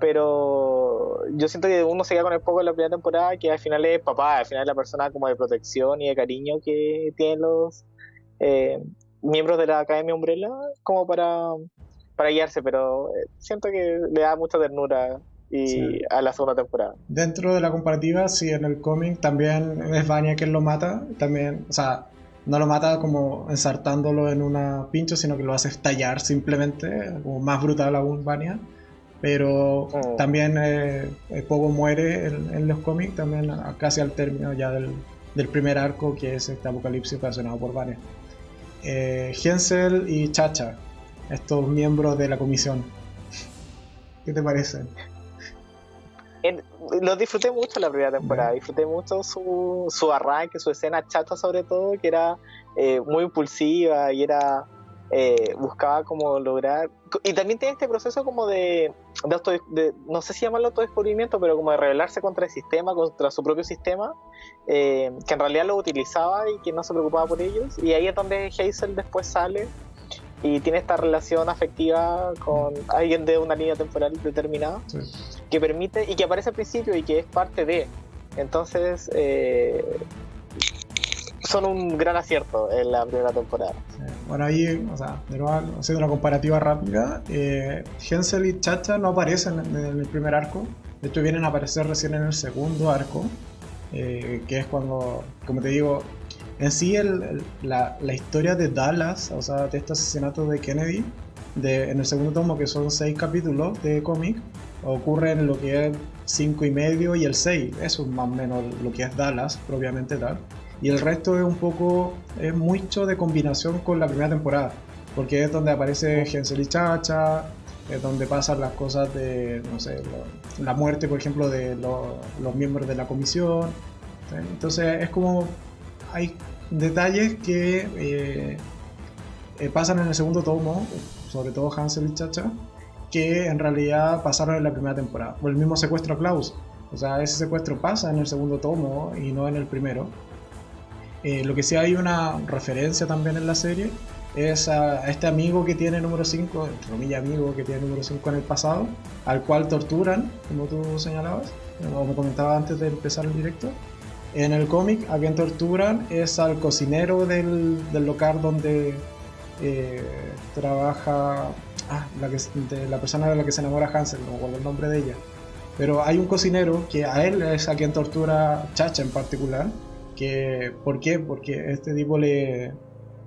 Pero yo siento que uno se queda con el Pogo en la primera temporada, que al final es papá, al final es la persona como de protección y de cariño que tienen los, eh, miembros de la Academia Umbrella como para, para guiarse, pero eh, siento que le da mucha ternura y a la segunda temporada. Dentro de la comparativa, sí, en el cómic también es Vania quien lo mata, también, o sea, no lo mata como ensartándolo en una pincho, sino que lo hace estallar simplemente, como más brutal aún Vania. Pero mm. también eh, Pogo muere en, los cómics, también casi al término ya del, del primer arco, que es este apocalipsis ocasionado por Vania eh, Hensel y Chacha, estos miembros de la comisión. ¿Qué te parece? lo disfruté mucho la primera temporada, disfruté mucho su, su arranque, su escena chata sobre todo, que era eh, muy impulsiva y era eh, buscaba como lograr y también tiene este proceso como de, de, no sé si llamarlo autodescubrimiento pero como de rebelarse contra el sistema contra su propio sistema eh, que en realidad lo utilizaba y que no se preocupaba por ellos. Y ahí es donde Hazel después sale y tiene esta relación afectiva con alguien de una línea temporal determinada que permite y que aparece al principio y que es parte de. Entonces eh, son un gran acierto en la primera temporada. Bueno, ahí, o sea, haciendo una comparativa rápida, eh, Hensel y Chacha no aparecen en, el primer arco, de hecho vienen a aparecer recién en el segundo arco, eh, que es cuando, como te digo, en sí el, la, la, historia de Dallas, o sea, de este asesinato de Kennedy, de, en el segundo tomo, que son seis capítulos de cómic, ocurre en lo que es 5 y medio y el 6, eso es más o menos lo que es Dallas, propiamente tal. Y el resto es un poco, es mucho de combinación con la primera temporada, porque es donde aparece Gensel y Chacha, es donde pasan las cosas de, no sé, la muerte, por ejemplo, de los miembros de la comisión. Entonces es como, hay detalles que eh, eh, pasan en el segundo tomo, sobre todo Hansel y Chacha, que en realidad pasaron en la primera temporada. O el mismo secuestro a Klaus. O sea, ese secuestro pasa en el segundo tomo y no en el primero. Eh, lo que sí hay una referencia también en la serie es a, este amigo que tiene número 5, entre comillas amigo que tiene número 5 en el pasado, al cual torturan, como tú señalabas, o me comentabas antes de empezar el directo. En el cómic, a quien torturan es al cocinero del, del local donde eh, trabaja ah, la, que, la persona de la que se enamora Hansel, no recuerdo el nombre de ella. Pero hay un cocinero que a él es a quien tortura Chacha en particular. Que, ¿Por qué? Porque este tipo le,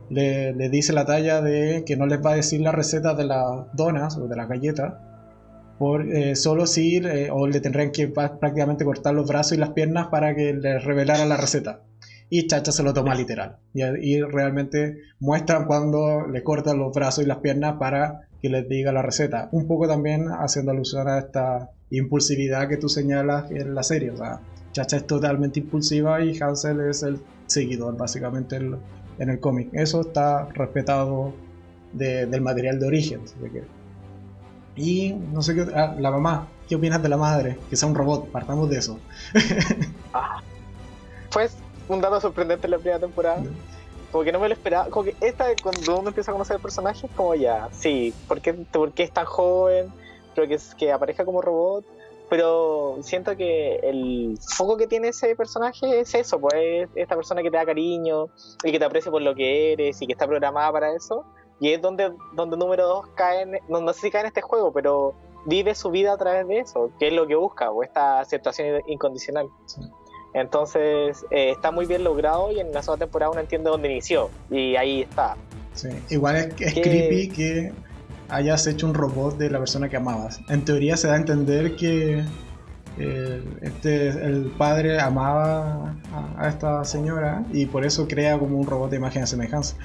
le, dice la talla de que no les va a decir la receta de las donas o de las galletas, por, eh, solo si, eh, o le tendrían que prácticamente cortar los brazos y las piernas para que le revelara la receta. Y Chacha se lo toma literal. Y, realmente muestran cuando le cortan los brazos y las piernas para que les diga la receta. Un poco también haciendo alusión a esta impulsividad que tú señalas en la serie. O sea, Chacha es totalmente impulsiva y Hansel es el seguidor, básicamente, en el cómic. Eso está respetado del material de origen. Y no sé qué. Ah, la mamá. ¿Qué opinas de la madre? Que sea un robot. Partamos de eso. ah, pues un dato sorprendente en la primera temporada. Como que no me lo esperaba. Como que esta, cuando uno empieza a conocer el personaje, es como ya, sí, ¿por qué, por qué es tan joven? Creo que, es, que aparezca como robot pero siento que el foco que tiene ese personaje es eso, pues esta persona que te da cariño y que te aprecia por lo que eres y que está programada para eso. Y es donde, donde número dos cae, en, no, no sé si cae en este juego, pero vive su vida a través de eso, que es lo que busca, o esta aceptación incondicional. Entonces eh, está muy bien logrado y en la segunda temporada uno entiende dónde inició y ahí está. Sí. Igual es, es creepy que hayas hecho un robot de la persona que amabas. En teoría se da a entender que eh, este, el padre amaba a, esta señora y por eso crea como un robot de imagen de semejanza.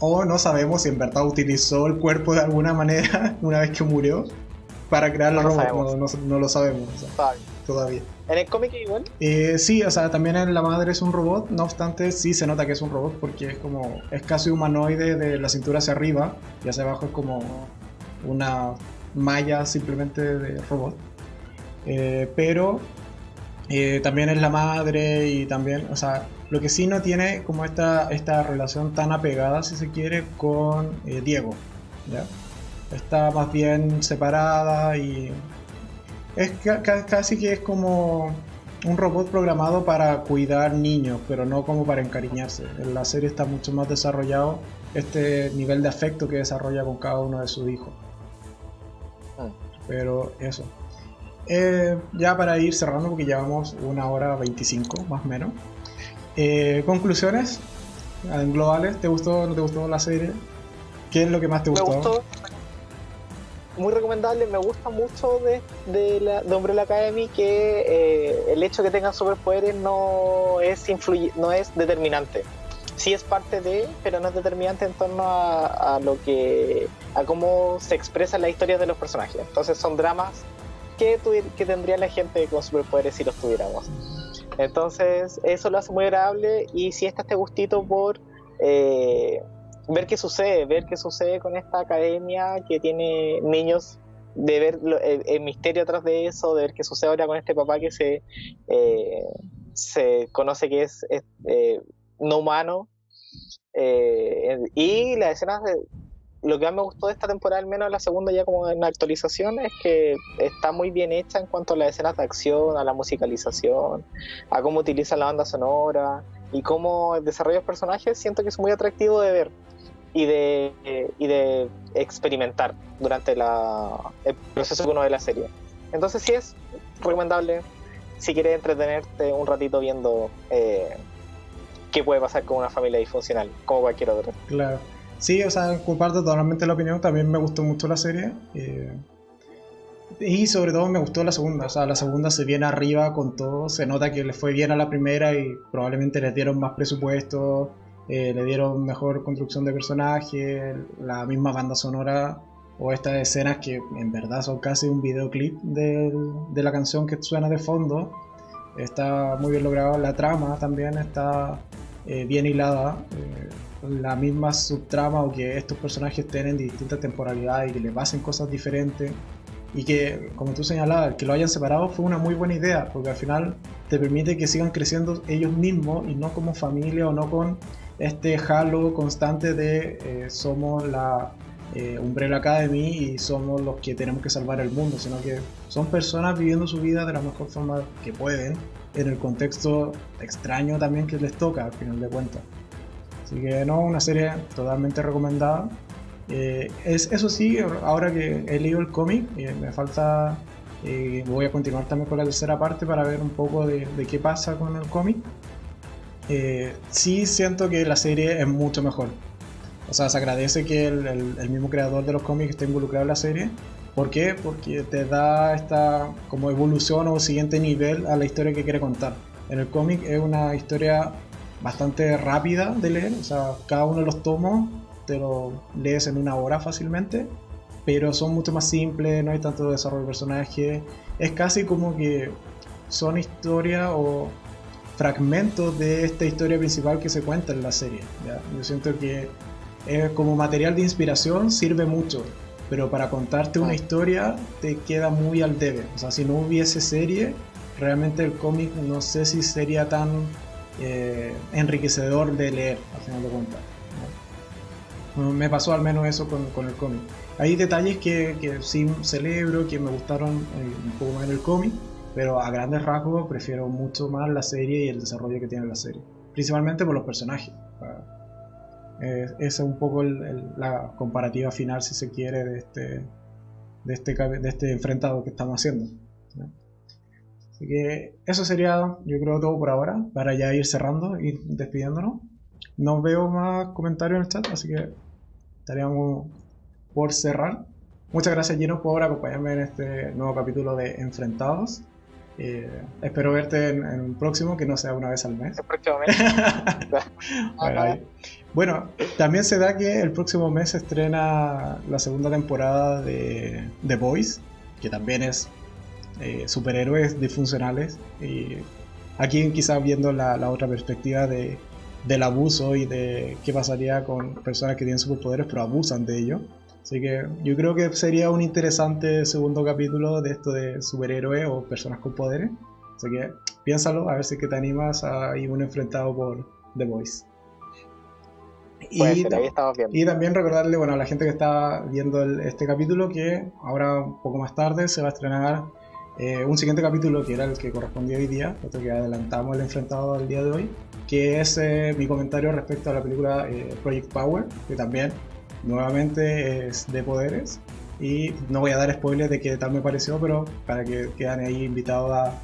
O no sabemos si en verdad utilizó el cuerpo de alguna manera una vez que murió para crear el robot. No, lo sabemos todavía. ¿En el cómic igual? Eh, sí, o sea, también La Madre es un robot, no obstante sí se nota que es un robot porque es como, es casi humanoide de la cintura hacia arriba y hacia abajo es como una malla simplemente de robot. Eh, pero eh, también es la madre y también, o sea, lo que sí no tiene como esta, esta relación tan apegada, si se quiere, con eh, Diego. Está más bien separada y es casi que es como un robot programado para cuidar niños, pero no como para encariñarse. En la serie está mucho más desarrollado este nivel de afecto que desarrolla con cada uno de sus hijos. Pero eso. Eh, ya para ir cerrando, porque llevamos una hora 25 más o menos. Eh, conclusiones globales, ¿te gustó o no te gustó la serie? ¿Qué es lo que más te gustó? Me gustó. Muy recomendable, me gusta mucho de, de, la, de Umbrella Academy que eh, el hecho de que tengan superpoderes no es, no es determinante sí es parte de, pero no es determinante en torno a, lo que, a cómo se expresan las historias de los personajes. Entonces son dramas que, que tendría la gente con superpoderes si los tuviéramos. Entonces eso lo hace muy agradable y si está este gustito por eh, ver qué sucede, ver qué sucede con esta academia que tiene niños de ver el, misterio atrás de eso, de ver qué sucede ahora con este papá que se, eh, se conoce que es, eh, no humano. Eh, y las escenas de, lo que más me gustó de esta temporada, al menos la segunda ya como en actualización, es que está muy bien hecha en cuanto a las escenas de acción, a la musicalización, a cómo utiliza la banda sonora y cómo desarrolla los personajes, siento que es muy atractivo de ver y de, y de experimentar durante la, el proceso que uno ve la serie. Entonces sí es recomendable si quieres entretenerte un ratito viendo eh, qué puede pasar con una familia disfuncional, como cualquier otra. Claro. Sí, o sea, comparto totalmente la opinión. También me gustó mucho la serie. Eh, Y sobre todo me gustó la segunda, o sea, la segunda se viene arriba con todo, se nota que le fue bien a la primera y probablemente le dieron más presupuesto, eh, le dieron mejor construcción de personaje, la misma banda sonora o estas escenas que en verdad son casi un videoclip de, de la canción que suena de fondo, está muy bien logrado, la trama también está eh, bien hilada. Eh, la misma subtrama o que estos personajes tienen distintas temporalidades y que les pasen cosas diferentes y que, como tú señalabas, que lo hayan separado fue una muy buena idea, porque al final te permite que sigan creciendo ellos mismos y no como familia o no con este halo constante de eh, somos la Umbrella Academy y somos los que tenemos que salvar el mundo, sino que son personas viviendo su vida de la mejor forma que pueden, en el contexto extraño también que les toca al final de cuentas. Así que no, una serie totalmente recomendada. Eh, es, eso sí, ahora que he leído el cómic, eh, me falta, eh, voy a continuar también con la tercera parte para ver un poco de, qué pasa con el cómic. sí siento que la serie es mucho mejor. O sea, se agradece que el, el, mismo creador de los cómics esté involucrado en la serie. ¿Por qué? Porque te da esta como evolución o siguiente nivel a la historia que quiere contar. En el cómic es una historia bastante rápida de leer, o sea, cada uno de los tomos te lo lees en una hora fácilmente, pero son mucho más simples, no hay tanto desarrollo de personaje, es casi como que son historias o fragmentos de esta historia principal que se cuenta en la serie. Yo siento que como material de inspiración sirve mucho, pero para contarte una historia te queda muy al debe. O sea, si no hubiese serie, realmente el cómic no sé si sería tan eh, enriquecedor de leer, al final de cuentas. Me pasó al menos eso con, el cómic. Hay detalles que, que, sí celebro, que me gustaron eh, un poco más en el cómic, pero a grandes rasgos prefiero mucho más la serie y el desarrollo que tiene la serie. Principalmente por los personajes. Eh, esa es un poco la comparativa final, si se quiere, de este, de este, de este enfrentado que estamos haciendo. Así que eso sería, yo creo, todo por ahora, para ya ir cerrando y despidiéndonos. No veo más comentarios en el chat, así que estaríamos por cerrar. Muchas gracias, Gino, por acompañarme en este nuevo capítulo de Enfrentados. Eh, espero verte en, un próximo, que no sea una vez al mes. bueno, también se da que el próximo mes se estrena la segunda temporada de The Boys, que también es eh, superhéroes disfuncionales. Y aquí quizás viendo la, otra perspectiva de, del abuso y de qué pasaría con personas que tienen superpoderes pero abusan de ello. Así que yo creo que sería un interesante segundo capítulo de esto de superhéroes o personas con poderes. Así que piénsalo, a ver si que te animas a ir un enfrentado por The Voice. Y, y, también recordarle bueno, a la gente que está viendo este capítulo que ahora un poco más tarde se va a estrenar eh, un siguiente capítulo que era el que correspondía hoy día, otro que adelantamos el enfrentado al día de hoy, que es eh, mi comentario respecto a la película eh, Project Power, que también nuevamente es de poderes. Y no voy a dar spoilers de qué tal me pareció, pero para que quedan ahí invitados a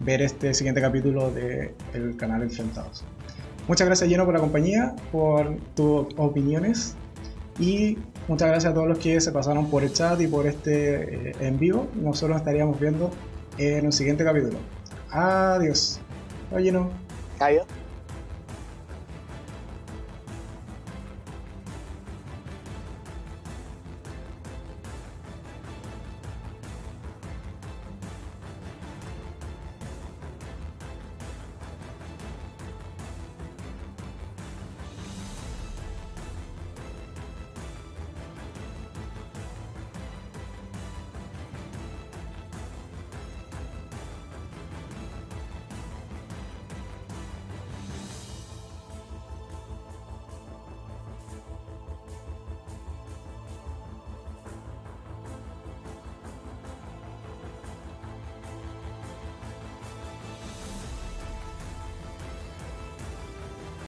ver este siguiente capítulo del canal Enfrentados. Muchas gracias Lleno por la compañía, por tus opiniones y muchas gracias a todos los que se pasaron por el chat y por este eh, en vivo. Nosotros nos estaríamos viendo en un siguiente capítulo. Adiós. Oye, no. Adiós.